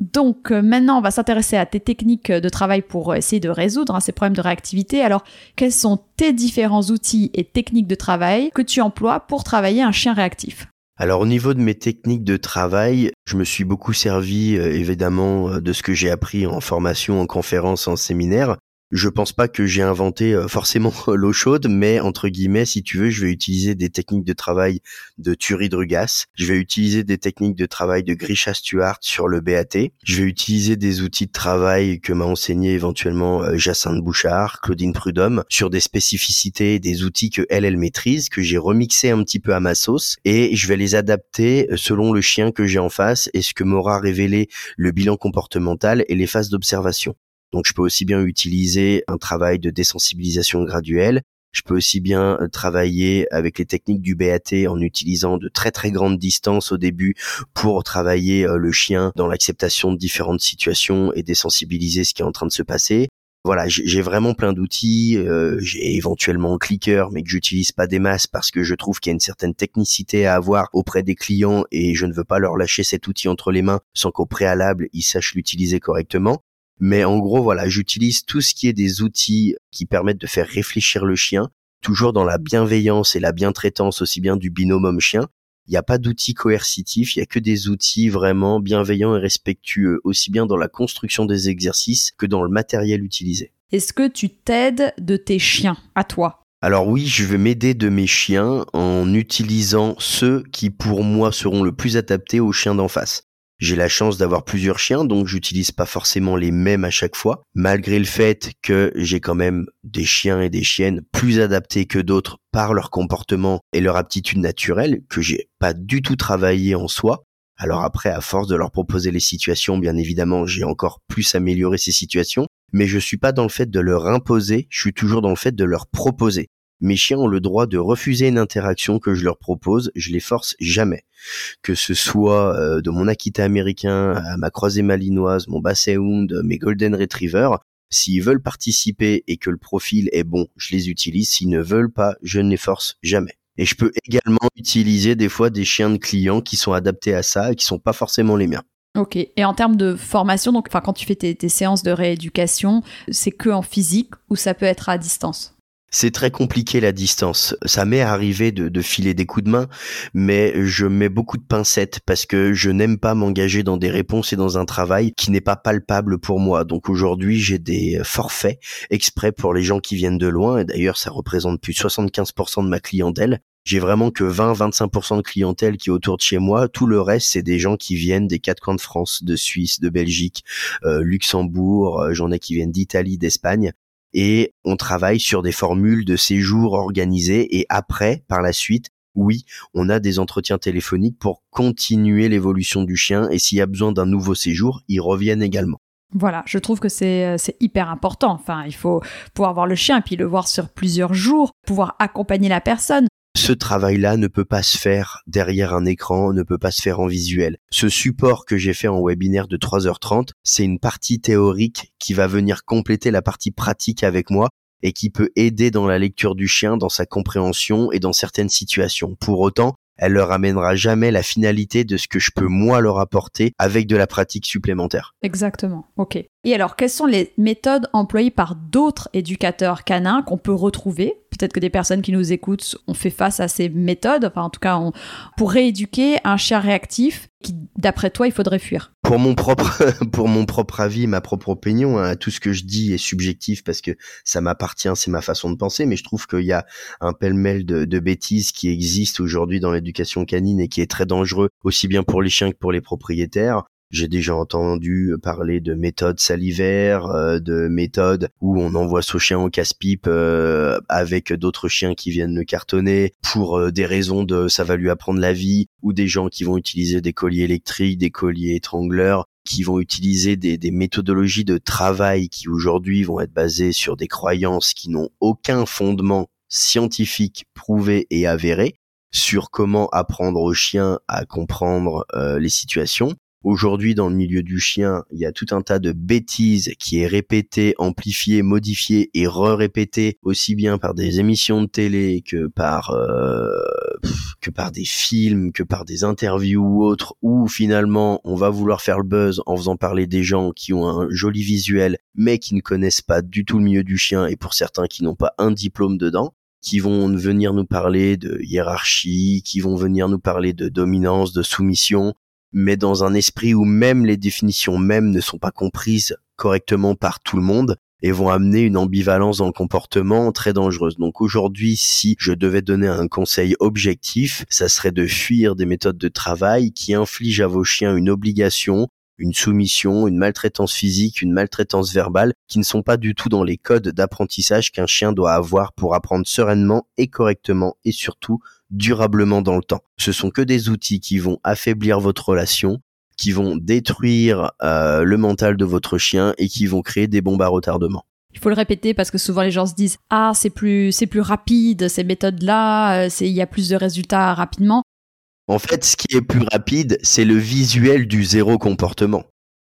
Donc euh, maintenant, on va s'intéresser à tes techniques de travail pour euh, essayer de résoudre hein, ces problèmes de réactivité. Alors, quels sont tes différents outils et techniques de travail que tu emploies pour travailler un chien réactif? Alors au niveau de mes techniques de travail, je me suis beaucoup servi euh, évidemment de ce que j'ai appris en formation, en conférence, en séminaire. Je pense pas que j'ai inventé euh, forcément l'eau chaude, mais entre guillemets, si tu veux, je vais utiliser des techniques de travail de Thierry Drugas. Je vais utiliser des techniques de travail de Grisha Stuart sur le BAT. Je vais utiliser des outils de travail que m'a enseigné éventuellement euh, Jacinthe Bouchard, Claudine Prudhomme, sur des spécificités, des outils que elle, elle maîtrise, que j'ai remixé un petit peu à ma sauce, et je vais les adapter euh, selon le chien que j'ai en face et ce que m'aura révélé le bilan comportemental et les phases d'observation. Donc je peux aussi bien utiliser un travail de désensibilisation graduelle, je peux aussi bien euh, travailler avec les techniques du BAT en utilisant de très très grandes distances au début pour travailler euh, le chien dans l'acceptation de différentes situations et désensibiliser ce qui est en train de se passer. Voilà, j'ai vraiment plein d'outils. Euh, j'ai éventuellement un clicker, mais que j'utilise pas des masses parce que je trouve qu'il y a une certaine technicité à avoir auprès des clients et je ne veux pas leur lâcher cet outil entre les mains sans qu'au préalable ils sachent l'utiliser correctement. Mais en gros, voilà, j'utilise tout ce qui est des outils qui permettent de faire réfléchir le chien, toujours dans la bienveillance et la bientraitance aussi bien du binôme homme-chien. Il n'y a pas d'outils coercitifs, il y a que des outils vraiment bienveillants et respectueux, aussi bien dans la construction des exercices que dans le matériel utilisé. Est-ce que tu t'aides de tes chiens à toi? Alors oui, je vais m'aider de mes chiens en utilisant ceux qui pour moi seront le plus adaptés aux chiens d'en face. J'ai la chance d'avoir plusieurs chiens, donc j'utilise pas forcément les mêmes à chaque fois, malgré le fait que j'ai quand même des chiens et des chiennes plus adaptés que d'autres par leur comportement et leur aptitude naturelle, que j'ai pas du tout travaillé en soi. Alors après, à force de leur proposer les situations, bien évidemment, j'ai encore plus amélioré ces situations, mais je suis pas dans le fait de leur imposer, je suis toujours dans le fait de leur proposer. Mes chiens ont le droit de refuser une interaction que je leur propose, je les force jamais. Que ce soit euh, de mon Akita américain à ma croisée malinoise, mon Basset Hound, mes Golden Retriever, s'ils veulent participer et que le profil est bon, je les utilise. S'ils ne veulent pas, je ne les force jamais. Et je peux également utiliser des fois des chiens de clients qui sont adaptés à ça et qui sont pas forcément les miens. Ok. Et en termes de formation, donc, quand tu fais tes, tes séances de rééducation, c'est que en physique ou ça peut être à distance? C'est très compliqué la distance. Ça m'est arrivé de, filer des coups de main, mais je mets beaucoup de pincettes parce que je n'aime pas m'engager dans des réponses et dans un travail qui n'est pas palpable pour moi. Donc aujourd'hui, j'ai des forfaits exprès pour les gens qui viennent de loin. Et d'ailleurs, ça représente plus de 75% de ma clientèle. J'ai vraiment que 20-25% de clientèle qui est autour de chez moi. Tout le reste, c'est des gens qui viennent des quatre coins de France, de Suisse, de Belgique, euh, Luxembourg. Euh, j'en ai qui viennent d'Italie, d'Espagne et on travaille sur des formules de séjour organisées et après, par la suite, oui, on a des entretiens téléphoniques pour continuer l'évolution du chien et s'il y a besoin d'un nouveau séjour, ils reviennent également. Voilà, je trouve que c'est hyper important. Enfin, il faut pouvoir voir le chien et puis le voir sur plusieurs jours, pouvoir accompagner la personne ce travail-là ne peut pas se faire derrière un écran, ne peut pas se faire en visuel. Ce support que j'ai fait en webinaire de 3h30, c'est une partie théorique qui va venir compléter la partie pratique avec moi et qui peut aider dans la lecture du chien, dans sa compréhension et dans certaines situations. Pour autant, elle leur amènera jamais la finalité de ce que je peux moi leur apporter avec de la pratique supplémentaire. Exactement. Ok. Et alors, quelles sont les méthodes employées par d'autres éducateurs canins qu'on peut retrouver Peut-être que des personnes qui nous écoutent ont fait face à ces méthodes, enfin en tout cas pour rééduquer un chien réactif qui, d'après toi, il faudrait fuir. Pour mon propre, pour mon propre avis, ma propre opinion, hein, tout ce que je dis est subjectif parce que ça m'appartient, c'est ma façon de penser, mais je trouve qu'il y a un pêle-mêle de, de bêtises qui existent aujourd'hui dans l'éducation canine et qui est très dangereux aussi bien pour les chiens que pour les propriétaires. J'ai déjà entendu parler de méthodes salivaires, euh, de méthodes où on envoie son chien au casse-pipe euh, avec d'autres chiens qui viennent le cartonner pour euh, des raisons de ça va lui apprendre la vie, ou des gens qui vont utiliser des colliers électriques, des colliers étrangleurs, qui vont utiliser des, des méthodologies de travail qui aujourd'hui vont être basées sur des croyances qui n'ont aucun fondement scientifique prouvé et avéré sur comment apprendre aux chiens à comprendre les situations Aujourd'hui, dans le milieu du chien, il y a tout un tas de bêtises qui est répété, amplifié, modifié et re-répété aussi bien par des émissions de télé que par euh, que par des films, que par des interviews ou autres, où finalement on va vouloir faire le buzz en faisant parler des gens qui ont un joli visuel, mais qui ne connaissent pas du tout le milieu du chien et pour certains qui n'ont pas un diplôme dedans qui vont venir nous parler de hiérarchie, qui vont venir nous parler de dominance, de soumission, mais dans un esprit où même les définitions mêmes ne sont pas comprises correctement par tout le monde. et vont amener une ambivalence dans le comportement très dangereuse. Donc aujourd'hui, si je devais donner un conseil objectif, ça serait de fuir des méthodes de travail qui infligent à vos chiens une obligation, une soumission, une maltraitance physique, une maltraitance verbale, qui ne sont pas du tout dans les codes d'apprentissage qu'un chien doit avoir pour apprendre sereinement et correctement et surtout durablement dans le temps. Ce sont que des outils qui vont affaiblir votre relation, qui vont détruire euh, le mental de votre chien et qui vont créer des bombes à retardement. Il faut le répéter parce que souvent les gens se disent ah c'est plus c'est plus rapide ces méthodes là euh, c'est il y a plus de résultats rapidement. En fait, ce qui est plus rapide, c'est le visuel du zéro comportement.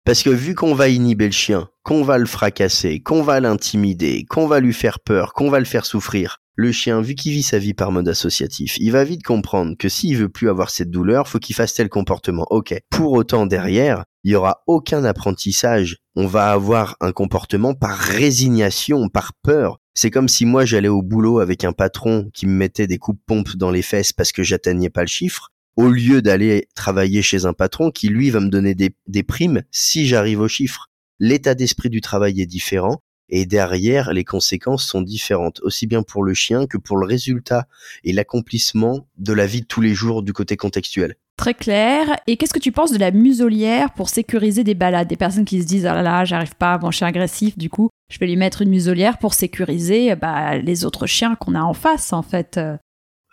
Parce que vu qu'on va inhiber le chien, qu'on va le fracasser, qu'on va l'intimider, qu'on va lui faire peur, qu'on va le faire souffrir, le chien, vu qu'il vit sa vie par mode associatif, il va vite comprendre que s'il veut plus avoir cette douleur, faut qu'il fasse tel comportement. Ok. Pour autant, derrière, il y aura aucun apprentissage. On va avoir un comportement par résignation, par peur. C'est comme si moi j'allais au boulot avec un patron qui me mettait des coups de pompe dans les fesses parce que j'atteignais pas le chiffre au lieu d'aller travailler chez un patron qui lui va me donner des, primes si j'arrive au chiffre. L'état d'esprit du travail est différent et derrière les conséquences sont différentes, aussi bien pour le chien que pour le résultat et l'accomplissement de la vie de tous les jours du côté contextuel. Très clair. Et qu'est-ce que tu penses de la muselière pour sécuriser des balades? Des personnes qui se disent ah là là, j'arrive pas, mon chien agressif, du coup, je vais lui mettre une muselière pour sécuriser bah, les autres chiens qu'on a en face, en fait.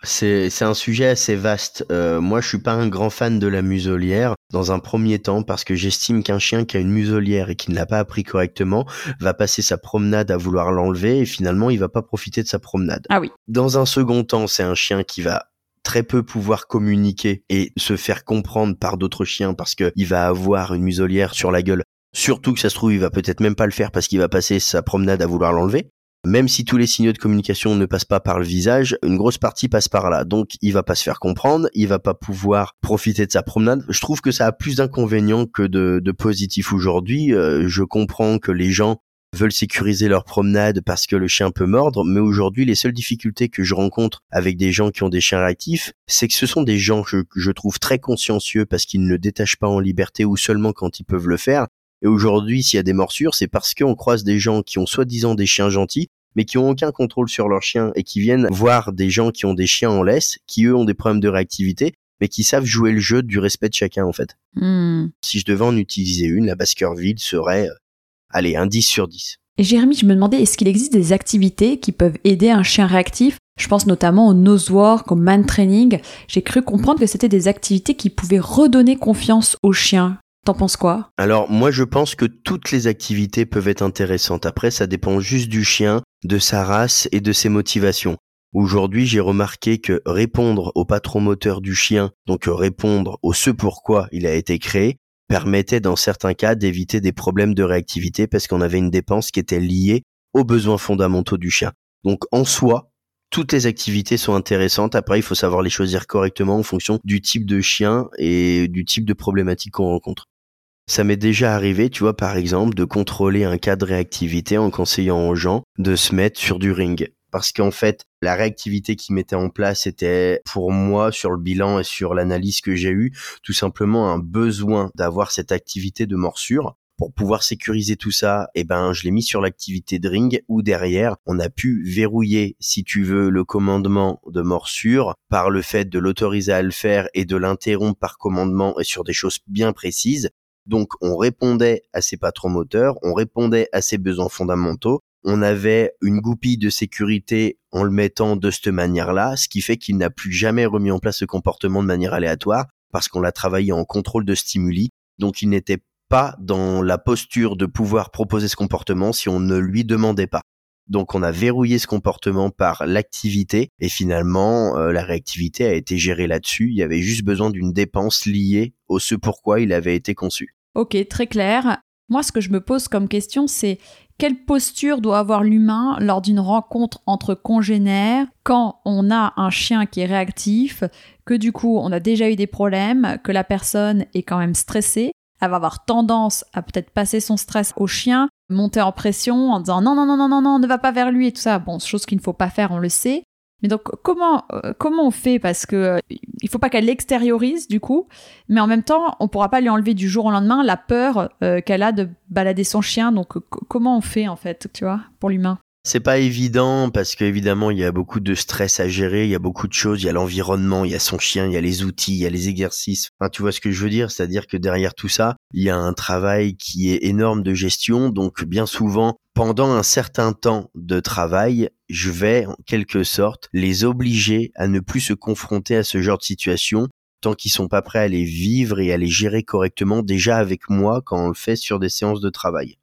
C'est un sujet assez vaste. Euh, moi, je suis pas un grand fan de la muselière dans un premier temps parce que j'estime qu'un chien qui a une muselière et qui ne l'a pas appris correctement va passer sa promenade à vouloir l'enlever et finalement il va pas profiter de sa promenade. Ah oui. Dans un second temps, c'est un chien qui va très peu pouvoir communiquer et se faire comprendre par d'autres chiens parce qu'il va avoir une muselière sur la gueule. Surtout que ça se trouve, il va peut-être même pas le faire parce qu'il va passer sa promenade à vouloir l'enlever. Même si tous les signaux de communication ne passent pas par le visage, une grosse partie passe par là. Donc, il va pas se faire comprendre, il va pas pouvoir profiter de sa promenade. Je trouve que ça a plus d'inconvénients que de, de positifs aujourd'hui. Euh, je comprends que les gens veulent sécuriser leur promenade parce que le chien peut mordre, mais aujourd'hui, les seules difficultés que je rencontre avec des gens qui ont des chiens réactifs, c'est que ce sont des gens que je trouve très consciencieux parce qu'ils ne détachent pas en liberté ou seulement quand ils peuvent le faire, et aujourd'hui, s'il y a des morsures, c'est parce qu'on croise des gens qui ont soi-disant des chiens gentils, mais qui ont aucun contrôle sur leurs chiens et qui viennent voir des gens qui ont des chiens en laisse, qui eux ont des problèmes de réactivité, mais qui savent jouer le jeu du respect de chacun en fait. Hmm. Si je devais en utiliser une, la Baskerville serait, euh, allez, un 10 sur 10. Et Jérémy, je me demandais, est-ce qu'il existe des activités qui peuvent aider un chien réactif? Je pense notamment au nose work, au man training. J'ai cru comprendre que c'était des activités qui pouvaient redonner confiance au chien. T'en penses quoi? Alors moi je pense que toutes les activités peuvent être intéressantes. Après ça dépend juste du chien, de sa race et de ses motivations. Aujourd'hui j'ai remarqué que répondre au patron moteur du chien, donc répondre au ce pourquoi il a été créé, permettait dans certains cas d'éviter des problèmes de réactivité parce qu'on avait une dépense qui était liée aux besoins fondamentaux du chien. Donc en soi, toutes les activités sont intéressantes. Après, il faut savoir les choisir correctement en fonction du type de chien et du type de problématique qu'on rencontre. Ça m'est déjà arrivé, tu vois, par exemple, de contrôler un cas de réactivité en conseillant aux gens de se mettre sur du ring. Parce qu'en fait, la réactivité qu'ils mettaient en place était, pour moi, sur le bilan et sur l'analyse que j'ai eue, tout simplement un besoin d'avoir cette activité de morsure pour pouvoir sécuriser tout ça, eh ben, je l'ai mis sur l'activité de ring où derrière, on a pu verrouiller, si tu veux, le commandement de morsure par le fait de l'autoriser à le faire et de l'interrompre par commandement et sur des choses bien précises. Donc on répondait à ses patrons moteurs, on répondait à ses besoins fondamentaux, on avait une goupille de sécurité en le mettant de cette manière-là, ce qui fait qu'il n'a plus jamais remis en place ce comportement de manière aléatoire parce qu'on l'a travaillé en contrôle de stimuli. Donc il n'était pas dans la posture de pouvoir proposer ce comportement si on ne lui demandait pas. Donc on a verrouillé ce comportement par l'activité et finalement euh, la réactivité a été gérée là-dessus. Il y avait juste besoin d'une dépense liée au ce pourquoi il avait été conçu. Ok, très clair. Moi, ce que je me pose comme question, c'est quelle posture doit avoir l'humain lors d'une rencontre entre congénères quand on a un chien qui est réactif, que du coup on a déjà eu des problèmes, que la personne est quand même stressée, elle va avoir tendance à peut-être passer son stress au chien, monter en pression en disant non, non, non, non, non, non, ne va pas vers lui et tout ça. Bon, chose qu'il ne faut pas faire, on le sait. Mais donc comment euh, comment on fait? Parce que euh, il faut pas qu'elle l'extériorise du coup, mais en même temps on pourra pas lui enlever du jour au lendemain la peur euh, qu'elle a de balader son chien. Donc comment on fait en fait, tu vois, pour l'humain? C'est pas évident parce qu'évidemment il y a beaucoup de stress à gérer, il y a beaucoup de choses, il y a l'environnement, il y a son chien, il y a les outils, il y a les exercices. Enfin, tu vois ce que je veux dire, c'est-à-dire que derrière tout ça, il y a un travail qui est énorme de gestion. Donc bien souvent, pendant un certain temps de travail, je vais en quelque sorte les obliger à ne plus se confronter à ce genre de situation tant qu'ils sont pas prêts à les vivre et à les gérer correctement déjà avec moi quand on le fait sur des séances de travail.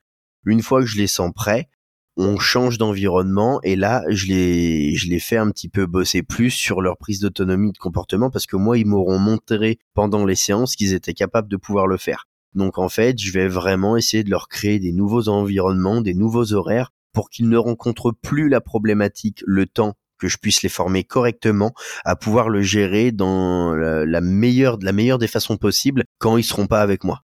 Une fois que je les sens prêts, on change d'environnement et là je les je les fais un petit peu bosser plus sur leur prise d'autonomie de comportement parce que moi ils m'auront montré pendant les séances qu'ils étaient capables de pouvoir le faire. Donc en fait, je vais vraiment essayer de leur créer des nouveaux environnements, des nouveaux horaires pour qu'ils ne rencontrent plus la problématique le temps que je puisse les former correctement à pouvoir le gérer dans la, meilleure la meilleure des façons possibles quand ils seront pas avec moi.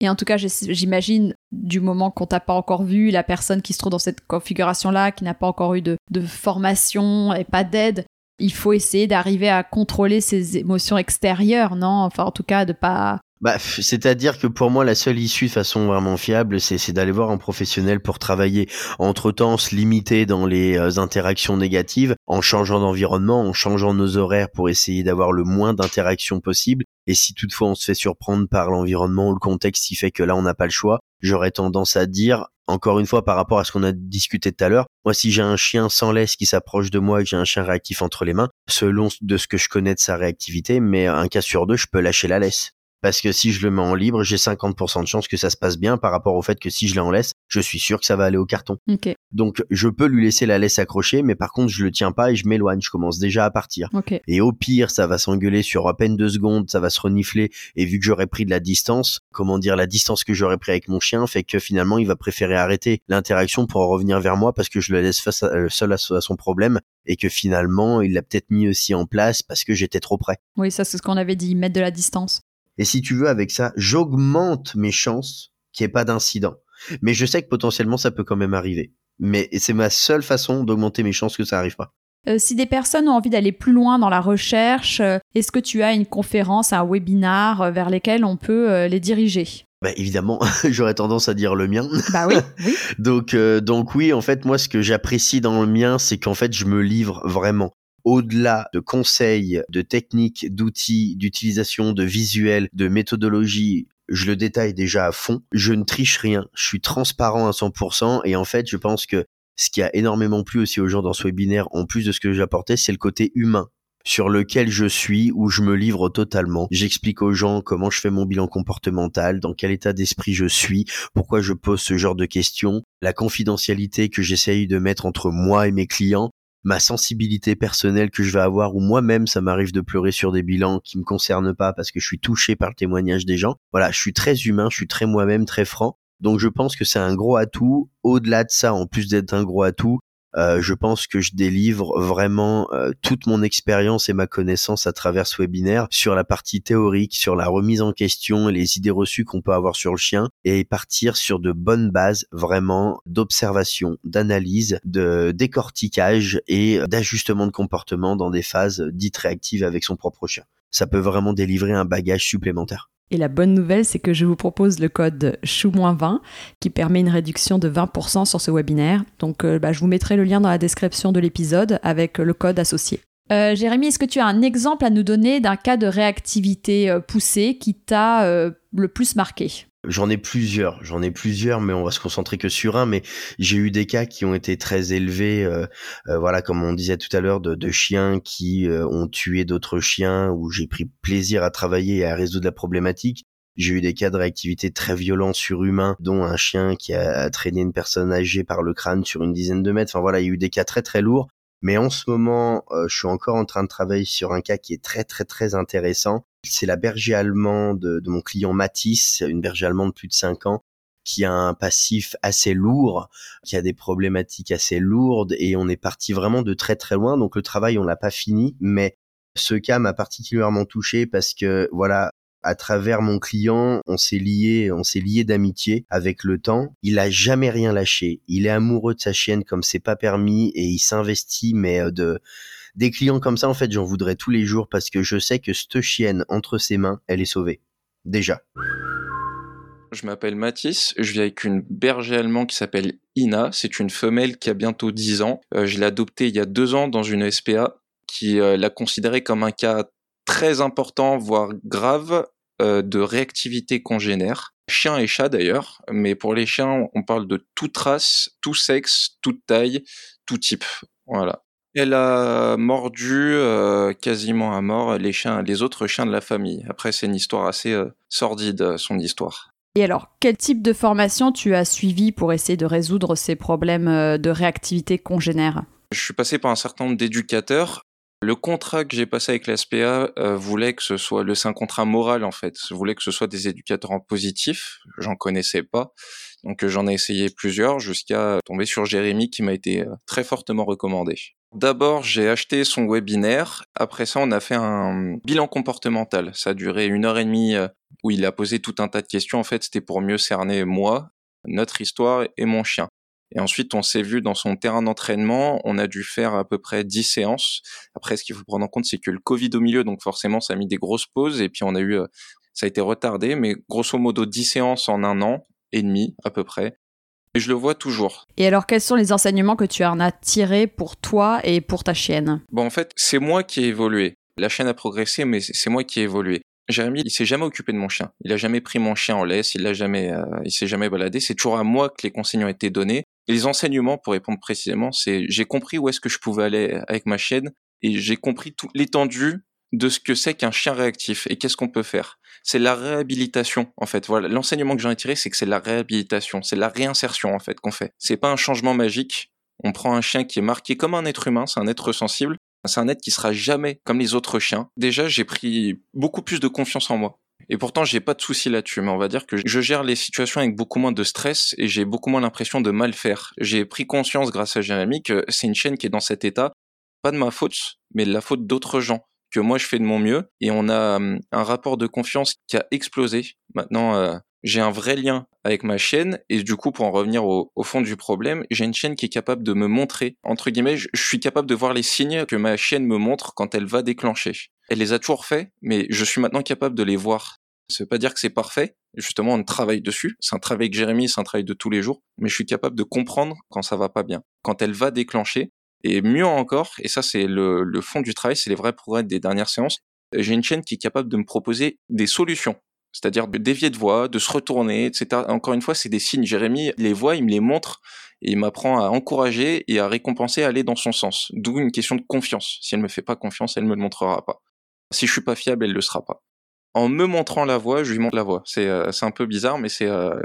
Et en tout cas, j'imagine, du moment qu'on t'a pas encore vu, la personne qui se trouve dans cette configuration-là, qui n'a pas encore eu de, de formation et pas d'aide, il faut essayer d'arriver à contrôler ses émotions extérieures, non? Enfin, en tout cas, de pas bah, c'est-à-dire que pour moi, la seule issue de façon vraiment fiable, c'est d'aller voir un professionnel pour travailler. Entre-temps, se limiter dans les euh, interactions négatives, en changeant d'environnement, en changeant nos horaires pour essayer d'avoir le moins d'interactions possible. Et si toutefois on se fait surprendre par l'environnement ou le contexte qui fait que là on n'a pas le choix, j'aurais tendance à dire, encore une fois par rapport à ce qu'on a discuté tout à l'heure, moi si j'ai un chien sans laisse qui s'approche de moi et que j'ai un chien réactif entre les mains, selon de ce que je connais de sa réactivité, mais un cas sur deux, je peux lâcher la laisse parce que si je le mets en libre, j'ai 50% de chance que ça se passe bien par rapport au fait que si je l'en laisse, je suis sûr que ça va aller au carton. Donc je peux lui laisser la laisse accrochée, mais par contre je le tiens pas et je m'éloigne, je commence déjà à partir. Et au pire, ça va s'engueuler sur à peine deux secondes, ça va se renifler et vu que j'aurais pris de la distance, comment dire, la distance que j'aurais pris avec mon chien fait que finalement il va préférer arrêter l'interaction pour revenir vers moi parce que je le laisse face euh, seul à son problème et que finalement il l'a peut-être mis aussi en place parce que j'étais trop près. Oui, ça c'est ce qu'on avait dit, mettre de la distance. Et si tu veux, avec ça, j'augmente mes chances qu'il n'y ait pas d'incident. Mais je sais que potentiellement, ça peut quand même arriver. Mais c'est ma seule façon d'augmenter mes chances que ça n'arrive pas. Euh, si des personnes ont envie d'aller plus loin dans la recherche, euh, est-ce que tu as une conférence, un webinar euh, vers lesquels on peut les diriger? Bah évidemment, j'aurais tendance à dire le mien. Bah oui. oui. donc donc oui, en fait moi ce que j'apprécie dans le mien, c'est qu'en fait je me livre vraiment au-delà de conseils, de techniques, d'outils, d'utilisation, de visuels, de méthodologie, je le détaille déjà à fond. Je ne triche rien. Je suis transparent à 100%. Et en fait, je pense que ce qui a énormément plu aussi aux gens dans ce webinaire, en plus de ce que j'apportais, c'est le côté humain sur lequel je suis, où je me livre totalement. J'explique aux gens comment je fais mon bilan comportemental, dans quel état d'esprit je suis, pourquoi je pose ce genre de questions, la confidentialité que j'essaye de mettre entre moi et mes clients, ma sensibilité personnelle que je vais avoir ou moi-même ça m'arrive de pleurer sur des bilans qui me concernent pas parce que je suis touché par le témoignage des gens. Voilà, je suis très humain, je suis très moi-même, très franc. Donc je pense que c'est un gros atout. Au-delà de ça, en plus d'être un gros atout, euh, je pense que je délivre vraiment euh, toute mon expérience et ma connaissance à travers ce webinaire sur la partie théorique, sur la remise en question et les idées reçues qu'on peut avoir sur le chien et partir sur de bonnes bases vraiment d'observation, d'analyse, de décortiquage et d'ajustement de comportement dans des phases dites réactives avec son propre chien. Ça peut vraiment délivrer un bagage supplémentaire. Et la bonne nouvelle, c'est que je vous propose le code CHOU-20 qui permet une réduction de 20% sur ce webinaire. Donc euh, bah, je vous mettrai le lien dans la description de l'épisode avec le code associé. Euh, Jérémy, est-ce que tu as un exemple à nous donner d'un cas de réactivité euh, poussée qui t'a le plus marqué? J'en ai plusieurs, j'en ai plusieurs, mais on va se concentrer que sur un. Mais j'ai eu des cas qui ont été très élevés, euh, euh, voilà, comme on disait tout à l'heure, de, chiens qui euh, ont tué d'autres chiens, où j'ai pris plaisir à travailler et à résoudre la problématique. J'ai eu des cas de réactivité très violents sur humain, dont un chien qui a traîné une personne âgée par le crâne sur une dizaine de mètres. Enfin voilà, il y a eu des cas très très lourds. Mais en ce moment, je suis encore en train de travailler sur un cas qui est très très très intéressant c'est la berger allemande de, mon client Matisse, une berger allemande de plus de 5 ans, qui a un passif assez lourd, qui a des problématiques assez lourdes, et on est parti vraiment de très très loin. Donc le travail, on l'a pas fini, mais ce cas m'a particulièrement touché parce que voilà, à travers mon client, on s'est lié, on s'est lié d'amitié avec le temps. Il a jamais rien lâché. Il est amoureux de sa chienne comme c'est pas permis et il s'investit mais euh, de Des clients comme ça, en fait, j'en voudrais tous les jours parce que je sais que cette chienne entre ses mains, elle est sauvée. Déjà. Je m'appelle Mathis, je vis avec une berger allemande qui s'appelle Ina. C'est une femelle qui a bientôt 10 ans. Euh, je l'ai adoptée il y a deux ans dans une SPA qui euh, l'a considérée comme un cas très important, voire grave, euh, de réactivité congénère. Chien et chat d'ailleurs, mais pour les chiens, on parle de toute race, tout sexe, toute taille, tout type. Voilà. Elle a mordu euh, quasiment à mort les chiens, les autres chiens de la famille. Après, c'est une histoire assez euh, sordide, son histoire. Et alors, quel type de formation tu as suivi pour essayer de résoudre ces problèmes euh, de réactivité congénère? Je suis passé par un certain nombre d'éducateurs. Le contrat que j'ai passé avec la SPA voulait que ce soit, le c'est un contrat moral en fait. Je voulais que ce soit des éducateurs en positif. J'en connaissais pas, donc j'en ai essayé plusieurs jusqu'à tomber sur Jérémy qui m'a été très fortement recommandé. D'abord, j'ai acheté son webinaire. Après ça, on a fait un bilan comportemental. Ça a duré une heure et demie euh, où il a posé tout un tas de questions. En fait, c'était pour mieux cerner moi, notre histoire et mon chien. Et ensuite, on s'est vu dans son terrain d'entraînement. On a dû faire à peu près 10 séances. Après, ce qu'il faut prendre en compte, c'est que le Covid au milieu, donc forcément, ça a mis des grosses pauses. Et puis, on a eu, euh, ça a été retardé, mais grosso modo 10 séances en un an et demi à peu près. Et je le vois toujours. Et alors, quels sont les enseignements que tu en as tirés pour toi et pour ta chienne? Bon, en fait, c'est moi qui ai évolué. La chienne a progressé, mais c'est moi qui ai évolué. Jérémy, il s'est jamais occupé de mon chien. Il a jamais pris mon chien en laisse. Il l'a jamais, euh, il s'est jamais baladé. C'est toujours à moi que les consignes ont été données. Et les enseignements, pour répondre précisément, c'est j'ai compris où est-ce que je pouvais aller avec ma chienne et j'ai compris toute l'étendue de ce que c'est qu'un chien réactif et qu'est-ce qu'on peut faire. C'est la réhabilitation en fait. Voilà, l'enseignement que j'en ai tiré, c'est que c'est la réhabilitation, c'est la réinsertion en fait qu'on fait. C'est pas un changement magique. On prend un chien qui est marqué comme un être humain, c'est un être sensible, c'est un être qui sera jamais comme les autres chiens. Déjà, j'ai pris beaucoup plus de confiance en moi. Et pourtant, j'ai pas de souci là-dessus, mais on va dire que je gère les situations avec beaucoup moins de stress et j'ai beaucoup moins l'impression de mal faire. J'ai pris conscience grâce à Jérémy que c'est une chaîne qui est dans cet état, pas de ma faute, mais de la faute d'autres gens que moi je fais de mon mieux et on a hum, un rapport de confiance qui a explosé. Maintenant, euh, j'ai un vrai lien avec ma chaîne et du coup, pour en revenir au, fond du problème, j'ai une chaîne qui est capable de me montrer, entre guillemets, je, suis capable de voir les signes que ma chaîne me montre quand elle va déclencher. Elle les a toujours fait, mais je suis maintenant capable de les voir. Ça veut pas dire que c'est parfait. Justement, on travaille dessus. C'est un travail avec Jérémy, c'est un travail de tous les jours. Mais je suis capable de comprendre quand ça va pas bien. Quand elle va déclencher, et mieux encore, et ça c'est le, le fond du travail, c'est les vrais progrès des dernières séances, j'ai une chaîne qui est capable de me proposer des solutions. C'est-à-dire de dévier de voix, de se retourner, etc. Encore une fois, c'est des signes. Jérémy les voit, il me les montre et il m'apprend à encourager et à récompenser, à aller dans son sens. D'où une question de confiance. Si elle me fait pas confiance, elle me le montrera pas. Si je suis pas fiable, elle le sera pas. En me montrant la voix, je lui montre la voix. C'est euh, un peu bizarre, mais c'est euh,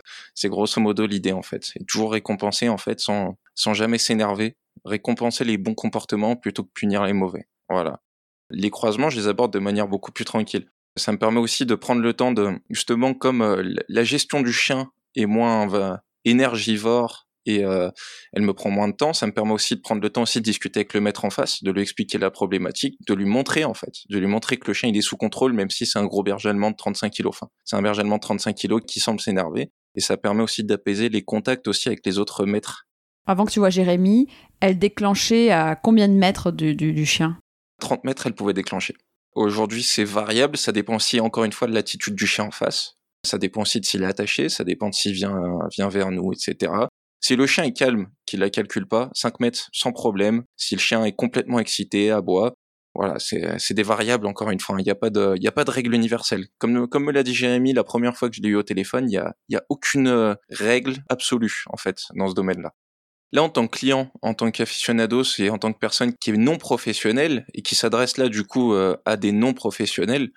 grosso modo l'idée en fait. C'est toujours récompenser en fait sans sans jamais s'énerver récompenser les bons comportements plutôt que punir les mauvais. Voilà. Les croisements, je les aborde de manière beaucoup plus tranquille. Ça me permet aussi de prendre le temps de, justement, comme euh, la gestion du chien est moins énergivore et euh, elle me prend moins de temps, ça me permet aussi de prendre le temps aussi de discuter avec le maître en face, de lui expliquer la problématique, de lui montrer en fait, de lui montrer que le chien il est sous contrôle même si c'est un gros berger allemand de 35 kilos. Enfin, c'est un berger allemand de 35 kilos qui semble s'énerver et ça permet aussi d'apaiser les contacts aussi avec les autres maîtres avant que tu vois Jérémy, elle déclenchait à combien de mètres du, chien? 30 mètres, elle pouvait déclencher. Aujourd'hui, c'est variable, ça dépend aussi, encore une fois, de l'attitude du chien en face. Ça dépend aussi de s'il est attaché, ça dépend de s'il vient, vient vers nous, etc. Si le chien est calme, qu'il la calcule pas, 5 mètres sans problème. Si le chien est complètement excité, aboie, voilà, c'est des variables encore une fois. Il n'y a pas de, a pas de règle universelle. Comme comme me l'a dit Jérémy la première fois que je l'ai eu au téléphone, il y a, y a aucune règle absolue en fait dans ce domaine-là. Là, en tant que client, en tant qu'aficionados et en tant que personne qui est non professionnelle et qui s'adresse là du coup euh, à des non professionnels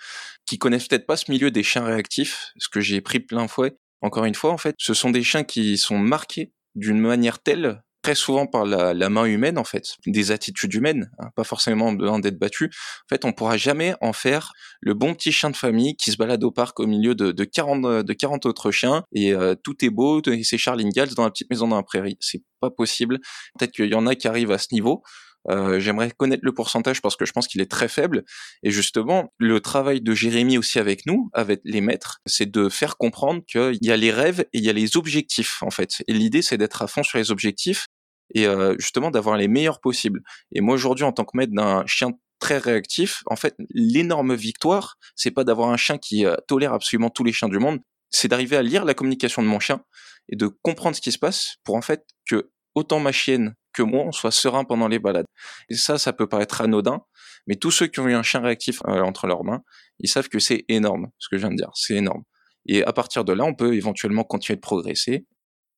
qui connaissent peut-être pas ce milieu des chiens réactifs, ce que j'ai pris plein fouet. Encore une fois, en fait, ce sont des chiens qui sont marqués d'une manière telle très souvent par la, la, main humaine en fait, des attitudes humaines, hein, pas forcément besoin d'être battu. En fait, on pourra jamais en faire le bon petit chien de famille qui se balade au parc au milieu de, de 40 de 40 autres chiens et euh, tout est beau, c'est Charles Ingalls dans la petite maison dans la prairie. C'est pas possible. Peut-être qu'il y en a qui arrivent à ce niveau. Euh, J'aimerais connaître le pourcentage parce que je pense qu'il est très faible. Et justement, le travail de Jérémy aussi avec nous, avec les maîtres, c'est de faire comprendre qu'il y a les rêves et il y a les objectifs en fait. Et l'idée, c'est d'être à fond sur les objectifs et justement d'avoir les meilleurs possibles. Et moi aujourd'hui en tant que maître d'un chien très réactif, en fait l'énorme victoire, c'est pas d'avoir un chien qui tolère absolument tous les chiens du monde, c'est d'arriver à lire la communication de mon chien et de comprendre ce qui se passe pour en fait que autant ma chienne que moi on soit serein pendant les balades. Et ça, ça peut paraître anodin, mais tous ceux qui ont eu un chien réactif entre leurs mains, ils savent que c'est énorme, ce que je viens de dire, c'est énorme. Et à partir de là, on peut éventuellement continuer de progresser.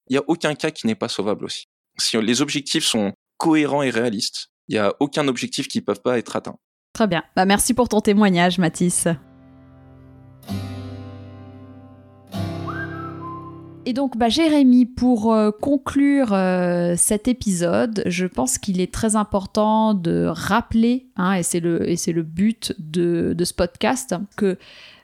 Il n'y a aucun cas qui n'est pas sauvable aussi. Si les objectifs sont cohérents et réalistes, il n'y a aucun objectif qui ne peut pas être atteint. Très bien. Bah, merci pour ton témoignage, Mathis. Et donc, bah, Jérémy, pour euh, conclure euh, cet épisode, je pense qu'il est très important de rappeler, hein, et c'est le, le but de, de, ce podcast, que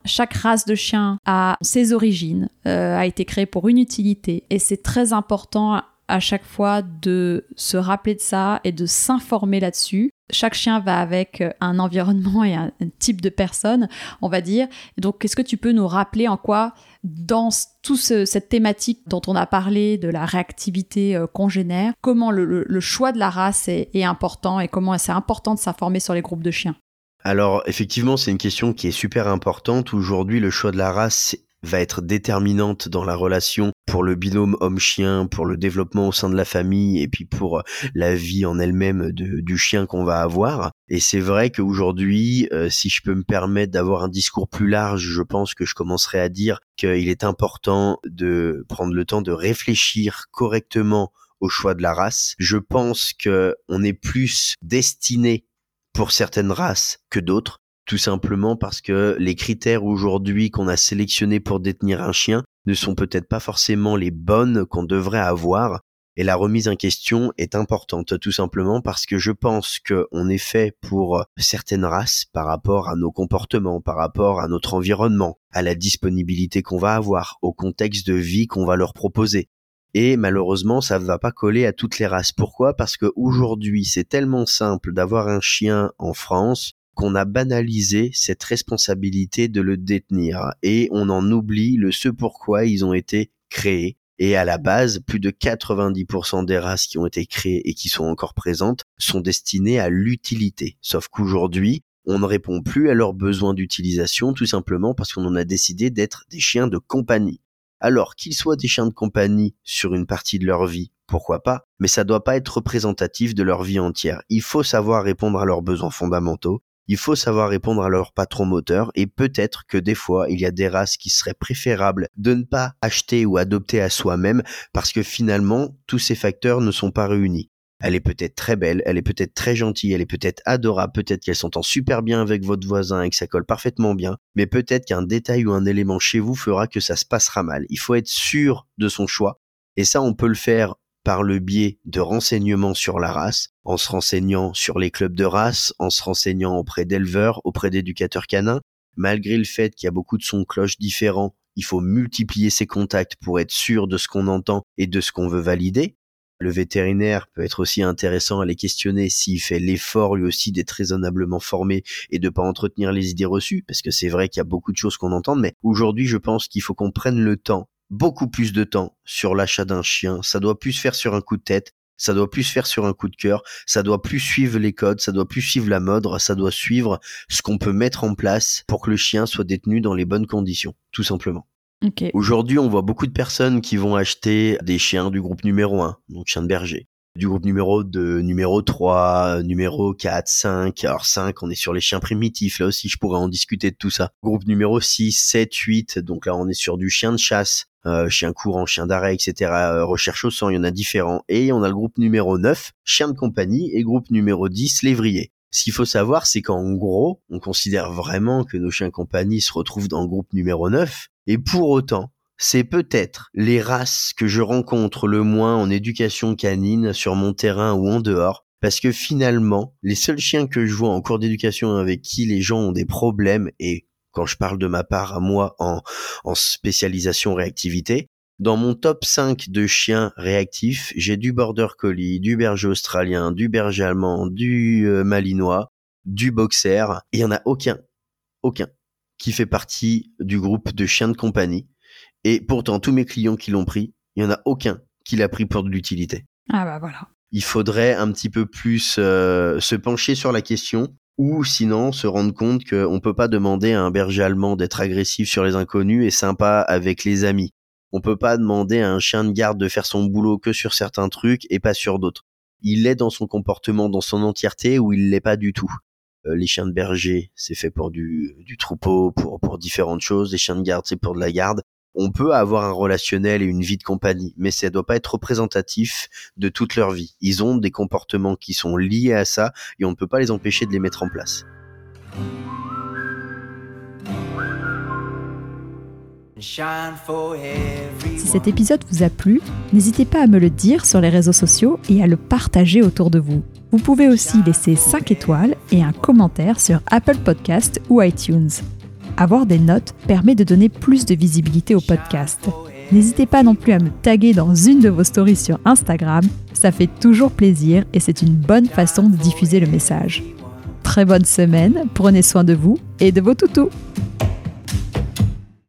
chaque race de chien a ses origines, euh, a été créée pour une utilité, et c'est très important à chaque fois de se rappeler de ça et de s'informer là-dessus. Chaque chien va avec un environnement et un, type de personne, on va dire. donc, est-ce que tu peux nous rappeler en quoi dans toute cette thématique dont on a parlé de la réactivité euh, congénère, comment le, choix de la race est, est important et comment c'est important de s'informer sur les groupes de chiens? Alors effectivement, c'est une question qui est super importante. Aujourd'hui, le choix de la race va être déterminante dans la relation pour le binôme homme-chien, pour le développement au sein de la famille et puis pour euh, la vie en elle-même du chien qu'on va avoir. Et c'est vrai qu'aujourd'hui, euh, si je peux me permettre d'avoir un discours plus large, je pense que je commencerai à dire qu'il est important de prendre le temps de réfléchir correctement au choix de la race. Je pense que on est plus destiné pour certaines races que d'autres, tout simplement parce que les critères aujourd'hui qu'on a sélectionnés pour détenir un chien ne sont peut-être pas forcément les bonnes qu'on devrait avoir. Et la remise en question est importante, tout simplement parce que je pense qu'on est fait pour certaines races par rapport à nos comportements, par rapport à notre environnement, à la disponibilité qu'on va avoir, au contexte de vie qu'on va leur proposer. Et malheureusement, ça ne va pas coller à toutes les races. Pourquoi? Parce qu'aujourd'hui, c'est tellement simple d'avoir un chien en France qu'on a banalisé cette responsabilité de le détenir et on en oublie le ce pourquoi ils ont été créés. Et à la base, plus de 90% des races qui ont été créées et qui sont encore présentes sont destinées à l'utilité. Sauf qu'aujourd'hui, on ne répond plus à leurs besoins d'utilisation tout simplement parce qu'on en a décidé d'être des chiens de compagnie. Alors qu'ils soient des chiens de compagnie sur une partie de leur vie, pourquoi pas, mais ça doit pas être représentatif de leur vie entière. Il faut savoir répondre à leurs besoins fondamentaux, il faut savoir répondre à leur patron moteur et peut-être que des fois il y a des races qui seraient préférables de ne pas acheter ou adopter à soi-même parce que finalement tous ces facteurs ne sont pas réunis. Elle est peut-être très belle, elle est peut-être très gentille, elle est peut-être adorable, peut-être qu'elle s'entend super bien avec votre voisin et que ça colle parfaitement bien, mais peut-être qu'un détail ou un élément chez vous fera que ça se passera mal. Il faut être sûr de son choix. Et ça, on peut le faire par le biais de renseignements sur la race, en se renseignant sur les clubs de race, en se renseignant auprès d'éleveurs, auprès d'éducateurs canins. Malgré le fait qu'il y a beaucoup de sons cloches différents, il faut multiplier ses contacts pour être sûr de ce qu'on entend et de ce qu'on veut valider. Le vétérinaire peut être aussi intéressant à les questionner s'il fait l'effort lui aussi d'être raisonnablement formé et de pas entretenir les idées reçues, parce que c'est vrai qu'il y a beaucoup de choses qu'on entend, mais aujourd'hui je pense qu'il faut qu'on prenne le temps, beaucoup plus de temps sur l'achat d'un chien. Ça doit plus se faire sur un coup de tête, ça doit plus se faire sur un coup de cœur, ça doit plus suivre les codes, ça doit plus suivre la mode, ça doit suivre ce qu'on peut mettre en place pour que le chien soit détenu dans les bonnes conditions, tout simplement. Aujourd'hui, on voit beaucoup de personnes qui vont acheter des chiens du groupe numéro 1, donc chien de berger. Du groupe numéro 2, numéro 3, numéro 4, 5. Alors 5, on est sur les chiens primitifs. Là aussi, je pourrais en discuter de tout ça. Groupe numéro 6, 7, 8. Donc là, on est sur du chien de chasse, euh, chien courant, chien d'arrêt, etc. Euh, recherche au sang, il y en a différents. Et on a le groupe numéro 9, chien de compagnie. Et groupe numéro 10, lévrier. Ce qu'il faut savoir, c'est qu'en gros, on considère vraiment que nos chiens de compagnie se retrouvent dans le groupe numéro 9, et pour autant, c'est peut-être les races que je rencontre le moins en éducation canine sur mon terrain ou en dehors, parce que finalement, les seuls chiens que je vois en cours d'éducation avec qui les gens ont des problèmes, et quand je parle de ma part à moi en, en spécialisation réactivité, dans mon top 5 de chiens réactifs, j'ai du border collie, du berger australien, du berger allemand, du euh, malinois, du boxer. Il y en a aucun, aucun qui fait partie du groupe de chiens de compagnie. Et pourtant, tous mes clients qui l'ont pris, il y en a aucun qui l'a pris pour de l'utilité. Ah bah voilà. il faudrait un petit peu plus euh, se pencher sur la question ou sinon se rendre compte qu'on ne peut pas demander à un berger allemand d'être agressif sur les inconnus et sympa avec les amis. On peut pas demander à un chien de garde de faire son boulot que sur certains trucs et pas sur d'autres. Il est dans son comportement dans son entièreté ou il l'est pas du tout. Euh, les chiens de berger, c'est fait pour du, du troupeau, pour, pour différentes choses. Les chiens de garde, c'est pour de la garde on peut avoir un relationnel et une vie de compagnie, mais ça ne doit pas être représentatif de toute leur vie. Ils ont des comportements qui sont liés à ça et on ne peut pas les empêcher de les mettre en place. Si cet épisode vous a plu, n'hésitez pas à me le dire sur les réseaux sociaux et à le partager autour de vous. Vous pouvez aussi laisser 5 étoiles et un commentaire sur Apple Podcast ou iTunes. Avoir des notes permet de donner plus de visibilité au podcast. N'hésitez pas non plus à me taguer dans une de vos stories sur Instagram, ça fait toujours plaisir et c'est une bonne façon de diffuser le message. Très bonne semaine, prenez soin de vous et de vos toutous